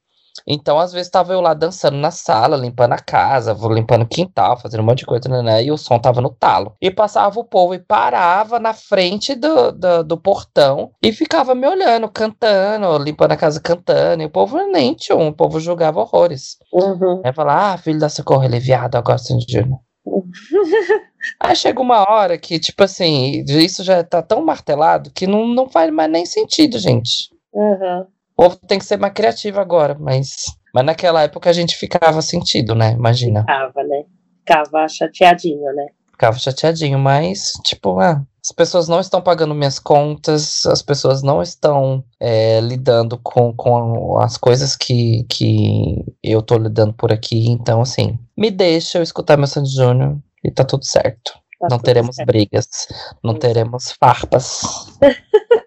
Então, às vezes, tava eu lá dançando na sala, limpando a casa, vou limpando o quintal, fazendo um monte de coisa, né, né, e o som tava no talo. E passava o povo e parava na frente do, do, do portão e ficava me olhando, cantando, limpando a casa cantando. E o povo nem tinha um, o povo julgava horrores. Uhum. Aí fala, ah, filho da socorro, ele é viado, eu gosto de Júnior. Aí chega uma hora que, tipo assim, isso já tá tão martelado que não, não faz mais nem sentido, gente. Uhum. Povo tem que ser mais criativo agora, mas, mas naquela época a gente ficava sentido, né? Imagina. Ficava, né? Ficava chateadinho, né? Ficava chateadinho, mas, tipo, ah, as pessoas não estão pagando minhas contas, as pessoas não estão é, lidando com, com as coisas que, que eu tô lidando por aqui. Então, assim, me deixa eu escutar meu Sandy Júnior e tá tudo certo. Tá não tudo teremos certo. brigas, não Isso. teremos farpas.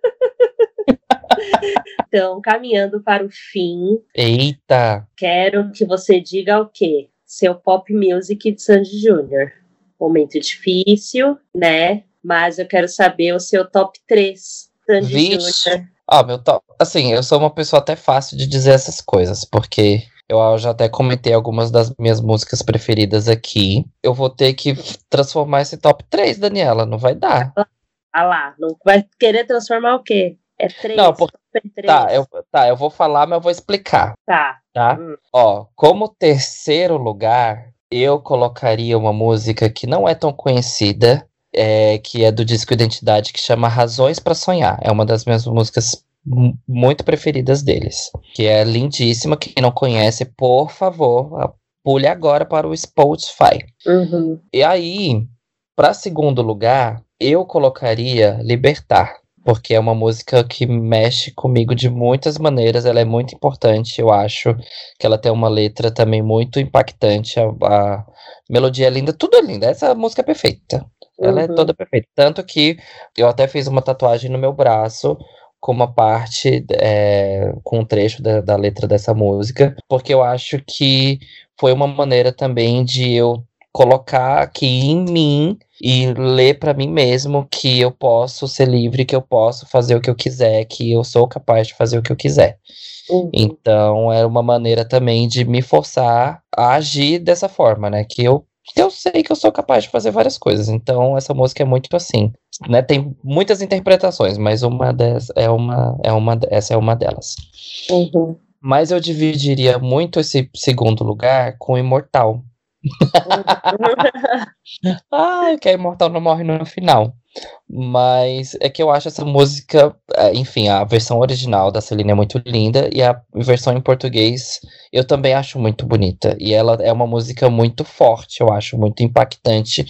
Então, caminhando para o fim, Eita! quero que você diga o quê? Seu pop music de Sandy Júnior. Momento difícil, né? Mas eu quero saber o seu top 3. Sandy Vixe. Júnior. Ó, meu top. Assim, eu sou uma pessoa até fácil de dizer essas coisas, porque eu já até comentei algumas das minhas músicas preferidas aqui. Eu vou ter que transformar esse top 3, Daniela, não vai dar. Ah lá, não vai querer transformar o quê? É 3? Não, por- 3. Tá, eu, tá, eu vou falar, mas eu vou explicar, Tá. tá? Hum. Ó, como terceiro lugar, eu colocaria uma música que não é tão conhecida, é, que é do disco Identidade, que chama Razões pra Sonhar. É uma das minhas músicas mu- muito preferidas deles, que é lindíssima. Quem não conhece, por favor, pule agora para o Spotify. Uhum. E aí, para segundo lugar, eu colocaria Libertar porque é uma música que mexe comigo de muitas maneiras. Ela é muito importante, eu acho que ela tem uma letra também muito impactante. A, a melodia é linda, tudo é lindo. Essa música é perfeita. Ela é uhum. é toda perfeita. Tanto que eu até fiz uma tatuagem no meu braço com uma parte, é, com um trecho da, da letra dessa música, porque eu acho que foi uma maneira também de eu colocar aqui em mim e ler para mim mesmo que eu posso ser livre, que eu posso fazer o que eu quiser, que eu sou capaz de fazer o que eu quiser. Uhum. Então, é uma maneira também de me forçar a agir dessa forma, né? Que eu, eu sei que eu sou capaz de fazer várias coisas. Então, essa música é muito assim. Né? Tem muitas interpretações, mas uma dessas é uma, é uma, essa é uma delas. Uhum. Mas eu dividiria muito esse segundo lugar com Imortal, ah, que a Imortal não morre no final. Mas é que eu acho essa música, é, enfim, a versão original da Celine é muito linda e a versão em português eu também acho muito bonita. E ela é uma música muito forte, eu acho, muito impactante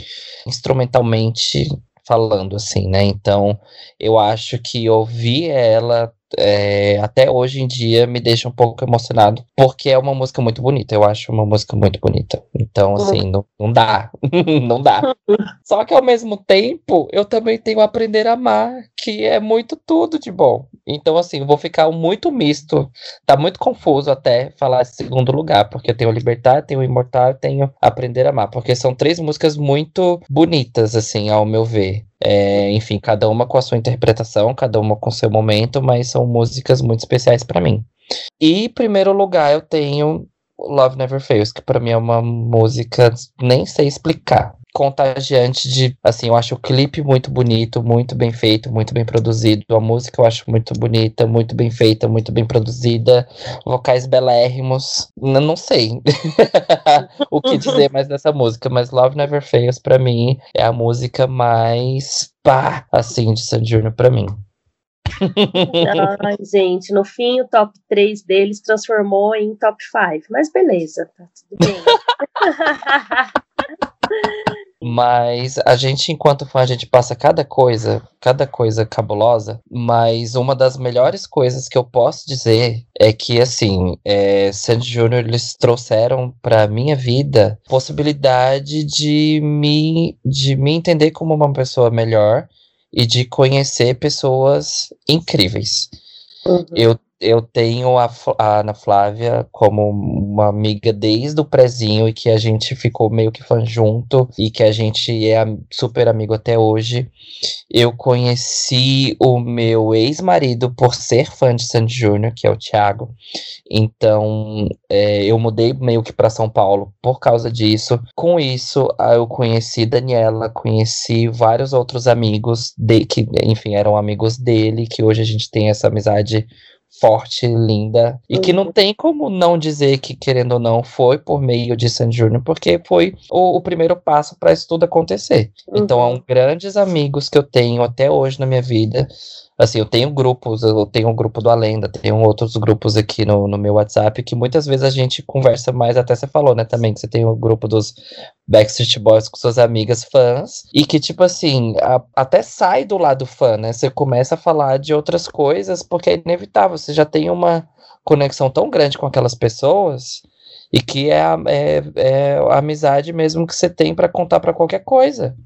instrumentalmente falando, assim, né? Então eu acho que ouvir ela é, até hoje em dia me deixa um pouco emocionado, porque é uma música muito bonita, eu acho uma música muito bonita. Então, assim, não, não dá, não dá. Só que ao mesmo tempo, eu também tenho Aprender a Amar, que é muito tudo de bom. Então, assim, vou ficar muito misto, tá muito confuso até falar esse segundo lugar, porque eu tenho Libertar, tenho Imortal, tenho Aprender a Amar, porque são três músicas muito bonitas, assim, ao meu ver. É, enfim, cada uma com a sua interpretação, cada uma com seu momento, mas são músicas muito especiais para mim. E primeiro lugar eu tenho Love Never Fails, que para mim é uma música nem sei explicar contagiante de, assim, eu acho o clipe muito bonito, muito bem feito, muito bem produzido, a música eu acho muito bonita, muito bem feita, muito bem produzida, vocais belérrimos, não, não sei o que dizer mais dessa música, mas Love Never Fails para mim é a música mais pá, assim, de San Junior para mim. Ai, gente, no fim o top 3 deles transformou em top 5, mas beleza, tá tudo bem. Mas a gente, enquanto fã, a gente passa cada coisa, cada coisa cabulosa. Mas uma das melhores coisas que eu posso dizer é que, assim, é, Sandy Júnior, eles trouxeram pra minha vida possibilidade de me, de me entender como uma pessoa melhor e de conhecer pessoas incríveis. Uhum. Eu eu tenho a, a, Ana Flávia como uma amiga desde o prezinho e que a gente ficou meio que fã junto e que a gente é super amigo até hoje. Eu conheci o meu ex-marido por ser fã de Sandy Júnior, que é o Thiago. Então, é, eu mudei meio que para São Paulo por causa disso. Com isso, eu conheci Daniela, conheci vários outros amigos de, que, enfim, eram amigos dele, que hoje a gente tem essa amizade forte, linda, e que não uhum. tem como não dizer que, querendo ou não, foi por meio de Sandy Júnior, porque foi o, o, primeiro passo para isso tudo acontecer. Uhum. Então, são grandes amigos que eu tenho até hoje na minha vida, Assim, eu tenho grupos, eu tenho um grupo do Alenda, tenho outros grupos aqui no, no meu WhatsApp que muitas vezes a gente conversa mais, até você falou, né, também, que você tem o um grupo dos Backstreet Boys com suas amigas fãs, e que, tipo assim, a, até sai do lado fã, né? Você começa a falar de outras coisas, porque é inevitável, você já tem uma conexão tão grande com aquelas pessoas e que é a, é, é a amizade mesmo que você tem para contar para qualquer coisa.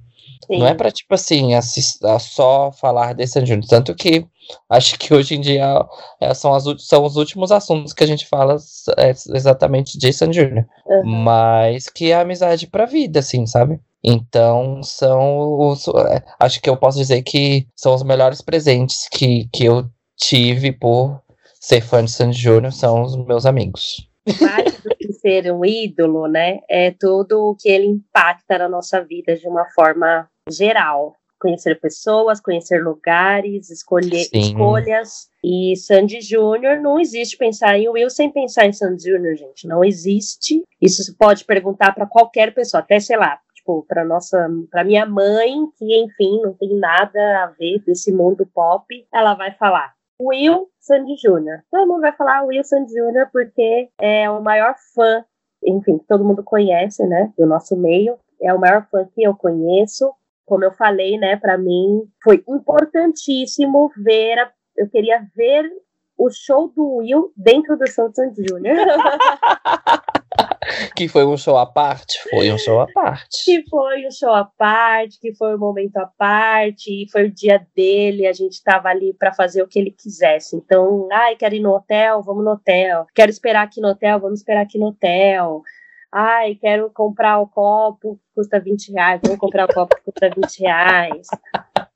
Sim. Não é para tipo assim, assist, só falar desse Júnior. Tanto que acho que hoje em dia é, são, as, são os últimos assuntos que a gente fala é, exatamente de San Júnior. Uhum. Mas que é amizade pra vida, assim, sabe? Então, são os. É, acho que eu posso dizer que são os melhores presentes que, que eu tive por ser fã de Sandy Júnior, são os meus amigos. Ser um ídolo, né? É tudo o que ele impacta na nossa vida de uma forma geral. Conhecer pessoas, conhecer lugares, escolher Sim. escolhas. E Sandy Júnior, não existe pensar em Will sem pensar em Sandy Júnior, gente. Não existe. Isso se pode perguntar para qualquer pessoa, até sei lá, tipo, para nossa, para minha mãe, que enfim, não tem nada a ver desse mundo pop, ela vai falar Will Sandy Júnior. Todo mundo vai falar Will Sandy Júnior porque é o maior fã, enfim, que todo mundo conhece, né, do nosso meio. É o maior fã que eu conheço como eu falei, né, para mim foi importantíssimo ver, a, eu queria ver o show do Will dentro do show do Sandy Júnior. que foi um show à parte? Foi um show à parte. Que foi um show à parte, que foi um momento à parte, foi o dia dele, a gente estava ali para fazer o que ele quisesse. Então, ai, quero ir no hotel, vamos no hotel. Quero esperar aqui no hotel, vamos esperar aqui no hotel. Ai, quero comprar o copo que custa 20 reais, vamos comprar o copo que custa 20 reais.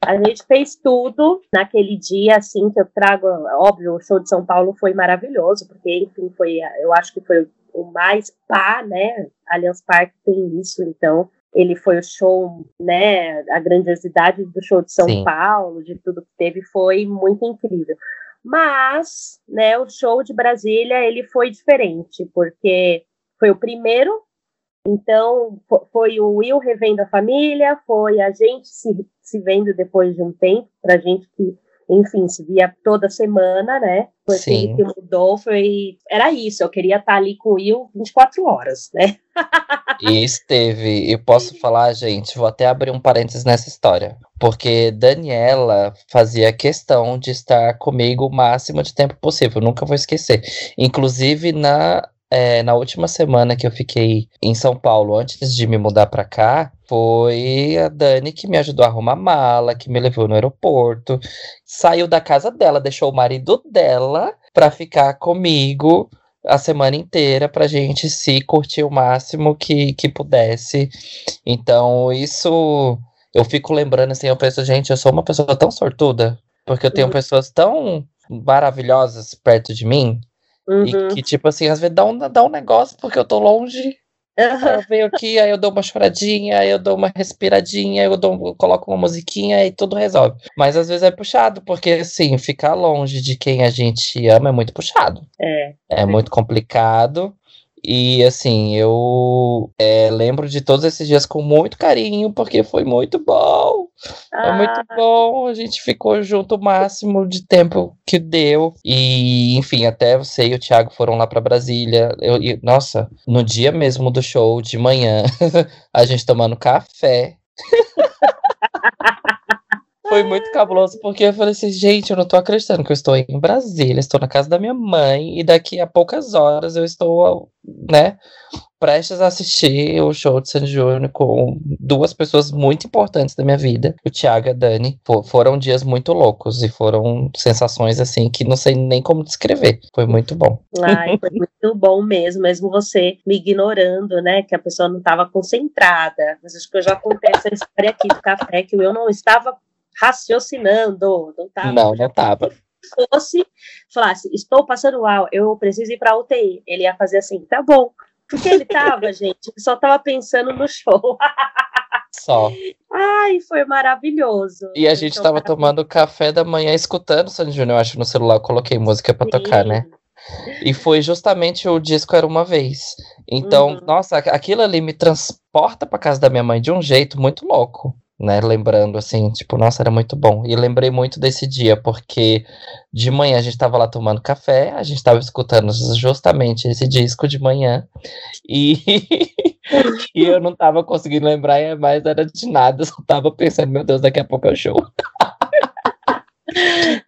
A gente fez tudo naquele dia, assim, que eu trago, óbvio, o show de São Paulo foi maravilhoso, porque, enfim, foi, eu acho que foi o mais pá, né? Allianz Parque tem isso, então ele foi o show, né? A grandiosidade do show de São Sim. Paulo, de tudo que teve, foi muito incrível. Mas, né, o show de Brasília, ele foi diferente, porque foi o primeiro, então foi o Will revendo a família, foi a gente se, se vendo depois de um tempo, pra gente que enfim, se via toda semana, né? Foi Sim. que mudou, foi. Era isso, eu queria estar ali com o Will 24 horas, né? e esteve, eu posso falar, gente, vou até abrir um parênteses nessa história. Porque Daniela fazia questão de estar comigo o máximo de tempo possível, nunca vou esquecer. Inclusive na é, na última semana que eu fiquei em São Paulo, antes de me mudar para cá, foi a Dani que me ajudou a arrumar mala, que me levou no aeroporto, saiu da casa dela, deixou o marido dela para ficar comigo a semana inteira pra gente se curtir o máximo que, que pudesse. Então, isso eu fico lembrando assim, eu penso, gente, eu sou uma pessoa tão sortuda, porque eu tenho uhum. pessoas tão maravilhosas perto de mim Uhum. E que, tipo assim, às vezes dá um, dá um negócio porque eu tô longe. Uhum. Eu venho aqui, aí eu dou uma choradinha, aí eu dou uma respiradinha, eu, dou, eu coloco uma musiquinha e tudo resolve. Mas às vezes é puxado, porque assim, ficar longe de quem a gente ama é muito puxado. É. É muito complicado. E assim, eu é, lembro de todos esses dias com muito carinho, porque foi muito bom. Ah. É muito ah. bom. A gente ficou junto o máximo de tempo que deu. E, enfim, até você e o Thiago foram lá para Brasília. Eu, e, nossa, no dia mesmo do show, de manhã, a gente tomando café. Foi muito cabuloso, porque eu falei assim, gente, eu não tô acreditando que eu estou em Brasília, estou na casa da minha mãe, e daqui a poucas horas eu estou, né, prestes a assistir o show de San Júnior com duas pessoas muito importantes da minha vida, o Thiago e a Dani. Foram dias muito loucos e foram sensações assim que não sei nem como descrever. Foi muito bom. Ai, foi muito bom mesmo, mesmo você me ignorando, né, que a pessoa não estava concentrada. Mas acho que eu já contei essa história aqui do café, que eu não estava raciocinando, não estava. Não, não estava. Se fosse, falasse, estou passando mal, eu preciso ir para UTI. Ele ia fazer assim, tá bom. Porque ele tava, gente, só tava pensando no show. Só. Ai, foi maravilhoso. E a gente então, tava tomando café da manhã escutando Sandy Júnior, eu acho, no celular. Eu coloquei música para tocar, né? E foi justamente o disco Era Uma Vez. Então, uhum. nossa, aquilo ali me transporta pra casa da minha mãe de um jeito muito louco né? Lembrando assim, tipo, nossa, era muito bom. E lembrei muito desse dia, porque de manhã a gente estava lá tomando café, a gente estava escutando justamente esse disco de manhã, e, e eu não estava conseguindo lembrar mais era de nada, só estava pensando, meu Deus, daqui a pouco é o show.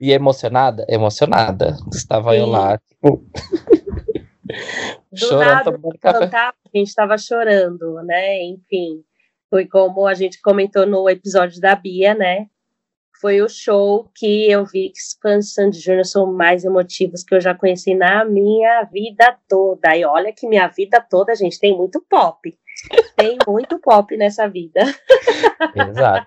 e emocionada? Emocionada. Estava Sim. eu lá, tipo. chorando, nada, tomando café. a gente estava chorando, né? Enfim. Foi como a gente comentou no episódio da Bia, né? Foi o show que eu vi que de Sandy Júnior são mais emotivos que eu já conheci na minha vida toda. E olha que minha vida toda, gente, tem muito pop. Tem muito pop nessa vida. Exato.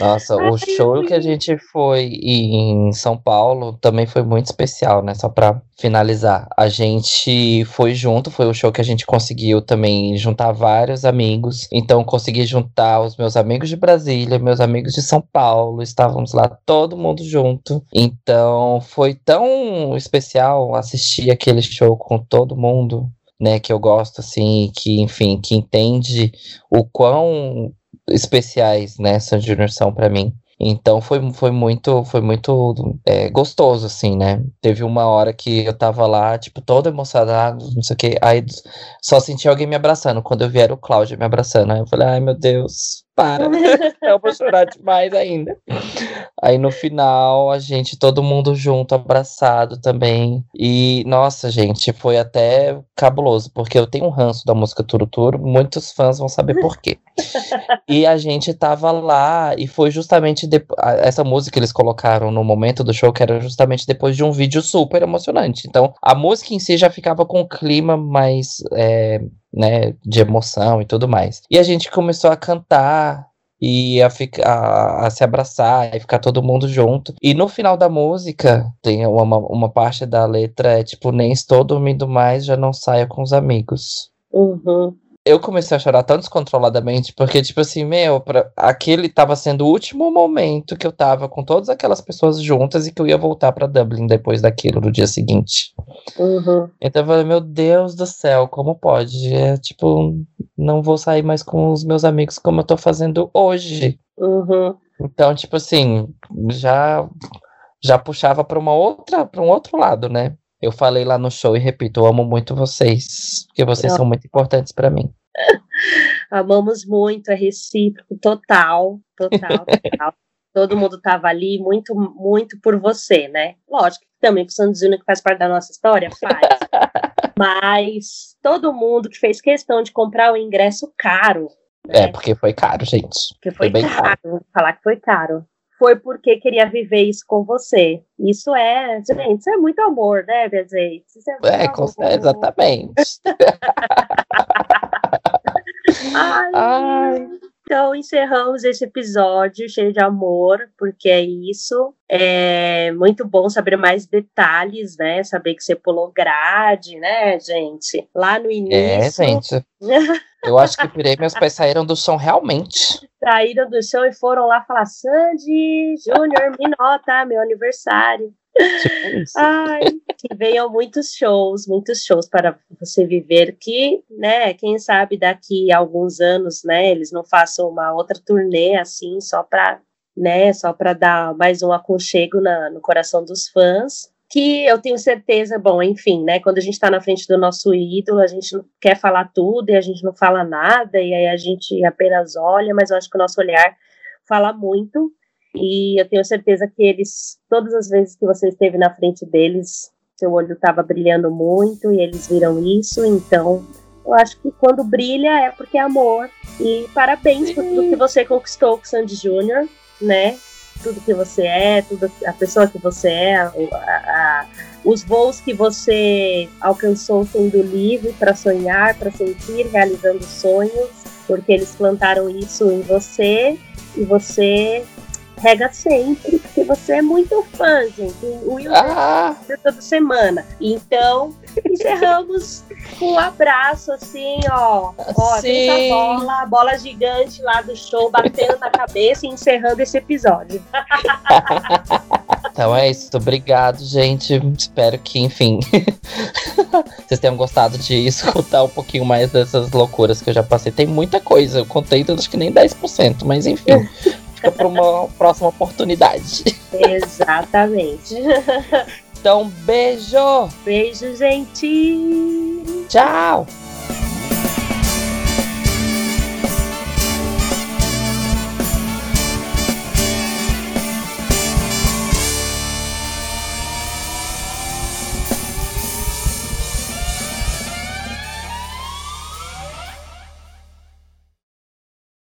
Nossa, o show que a gente foi em São Paulo também foi muito especial, né? Só pra finalizar. A gente foi junto, foi o show que a gente conseguiu também juntar vários amigos. Então, consegui juntar os meus amigos de Brasília, meus amigos de São Paulo. Estávamos lá todo mundo junto. Então, foi tão especial assistir aquele show com todo mundo né, que eu gosto, assim, que, enfim, que entende o quão especiais, né, San Junior são para mim. Então foi, foi muito, foi muito é, gostoso, assim, né? Teve uma hora que eu tava lá, tipo, todo emocionado, não sei o que, aí só senti alguém me abraçando. Quando eu vi era o Cláudio me abraçando. Aí eu falei, ai meu Deus, para. eu vou chorar demais ainda. Aí no final, a gente, todo mundo junto, abraçado também. E, nossa, gente, foi até cabuloso, porque eu tenho um ranço da música Turuturo, muitos fãs vão saber por quê. e a gente tava lá, e foi justamente depois. Essa música que eles colocaram no momento do show, que era justamente depois de um vídeo super emocionante. Então, a música em si já ficava com um clima mais. É, né, de emoção e tudo mais. E a gente começou a cantar e a, a, a, se abraçar e ficar todo mundo junto. E no final da música, tem uma, uma parte da letra, é tipo, nem estou dormindo mais, já não saio com os amigos. Uhum eu comecei a chorar tão descontroladamente, porque, tipo assim, meu, pra, aquele tava sendo o último momento que eu tava com todas aquelas pessoas juntas e que eu ia voltar para Dublin depois daquilo, no dia seguinte. Uhum. Então eu falei, meu Deus do céu, como pode? É tipo, não vou sair mais com os meus amigos como eu tô fazendo hoje. Uhum. Então, tipo assim, já já puxava para uma outra, para um outro lado, né? Eu falei lá no show e repito, eu amo muito vocês, porque vocês Não. são muito importantes para mim. Amamos muito, é recíproco, total, total, total. Todo mundo tava ali muito, muito por você, né? Lógico que também o Santos Júnior, que faz parte da nossa história, faz. Mas todo mundo que fez questão de comprar o ingresso caro. Né? É, porque foi caro, gente. Porque foi, foi bem caro. caro. Vou falar que foi caro foi porque queria viver isso com você. Isso é, gente, isso é muito amor, né, Bezei? É, é, com, exatamente. Ai, Ai. Então, encerramos esse episódio cheio de amor, porque é isso. É muito bom saber mais detalhes, né? Saber que você pulou grade, né, gente? Lá no é, início. É, gente. Eu acho que pirei, meus pés saíram do chão realmente. Saíram do chão e foram lá falar: Sandy, Júnior, me nota, meu aniversário. Ai, que venham muitos shows, muitos shows para você viver. Que, né, quem sabe daqui a alguns anos, né, eles não façam uma outra turnê assim, só para, né, só para dar mais um aconchego na, no coração dos fãs. Que eu tenho certeza, bom, enfim, né, quando a gente está na frente do nosso ídolo, a gente não quer falar tudo e a gente não fala nada, e aí a gente apenas olha, mas eu acho que o nosso olhar fala muito. E eu tenho certeza que eles, todas as vezes que você esteve na frente deles, seu olho estava brilhando muito e eles viram isso. Então, eu acho que quando brilha é porque é amor. E parabéns por tudo que você conquistou com o Sandy Júnior, né? Tudo que você é, tudo, a pessoa que você é, a, a, os voos que você alcançou sendo livre para sonhar, para sentir, realizando sonhos, porque eles plantaram isso em você e você rega sempre, porque você é muito fã, gente. O Will ah. toda semana. Então, encerramos com um abraço, assim, ó. Ó, tem essa bola, bola gigante lá do show, batendo na cabeça e encerrando esse episódio. Então é isso, obrigado, gente. Espero que, enfim, vocês tenham gostado de escutar um pouquinho mais dessas loucuras que eu já passei. Tem muita coisa, eu contei, acho que nem 10%, mas enfim fica para uma próxima oportunidade. Exatamente. Então, beijo! Beijo, gente! Tchau!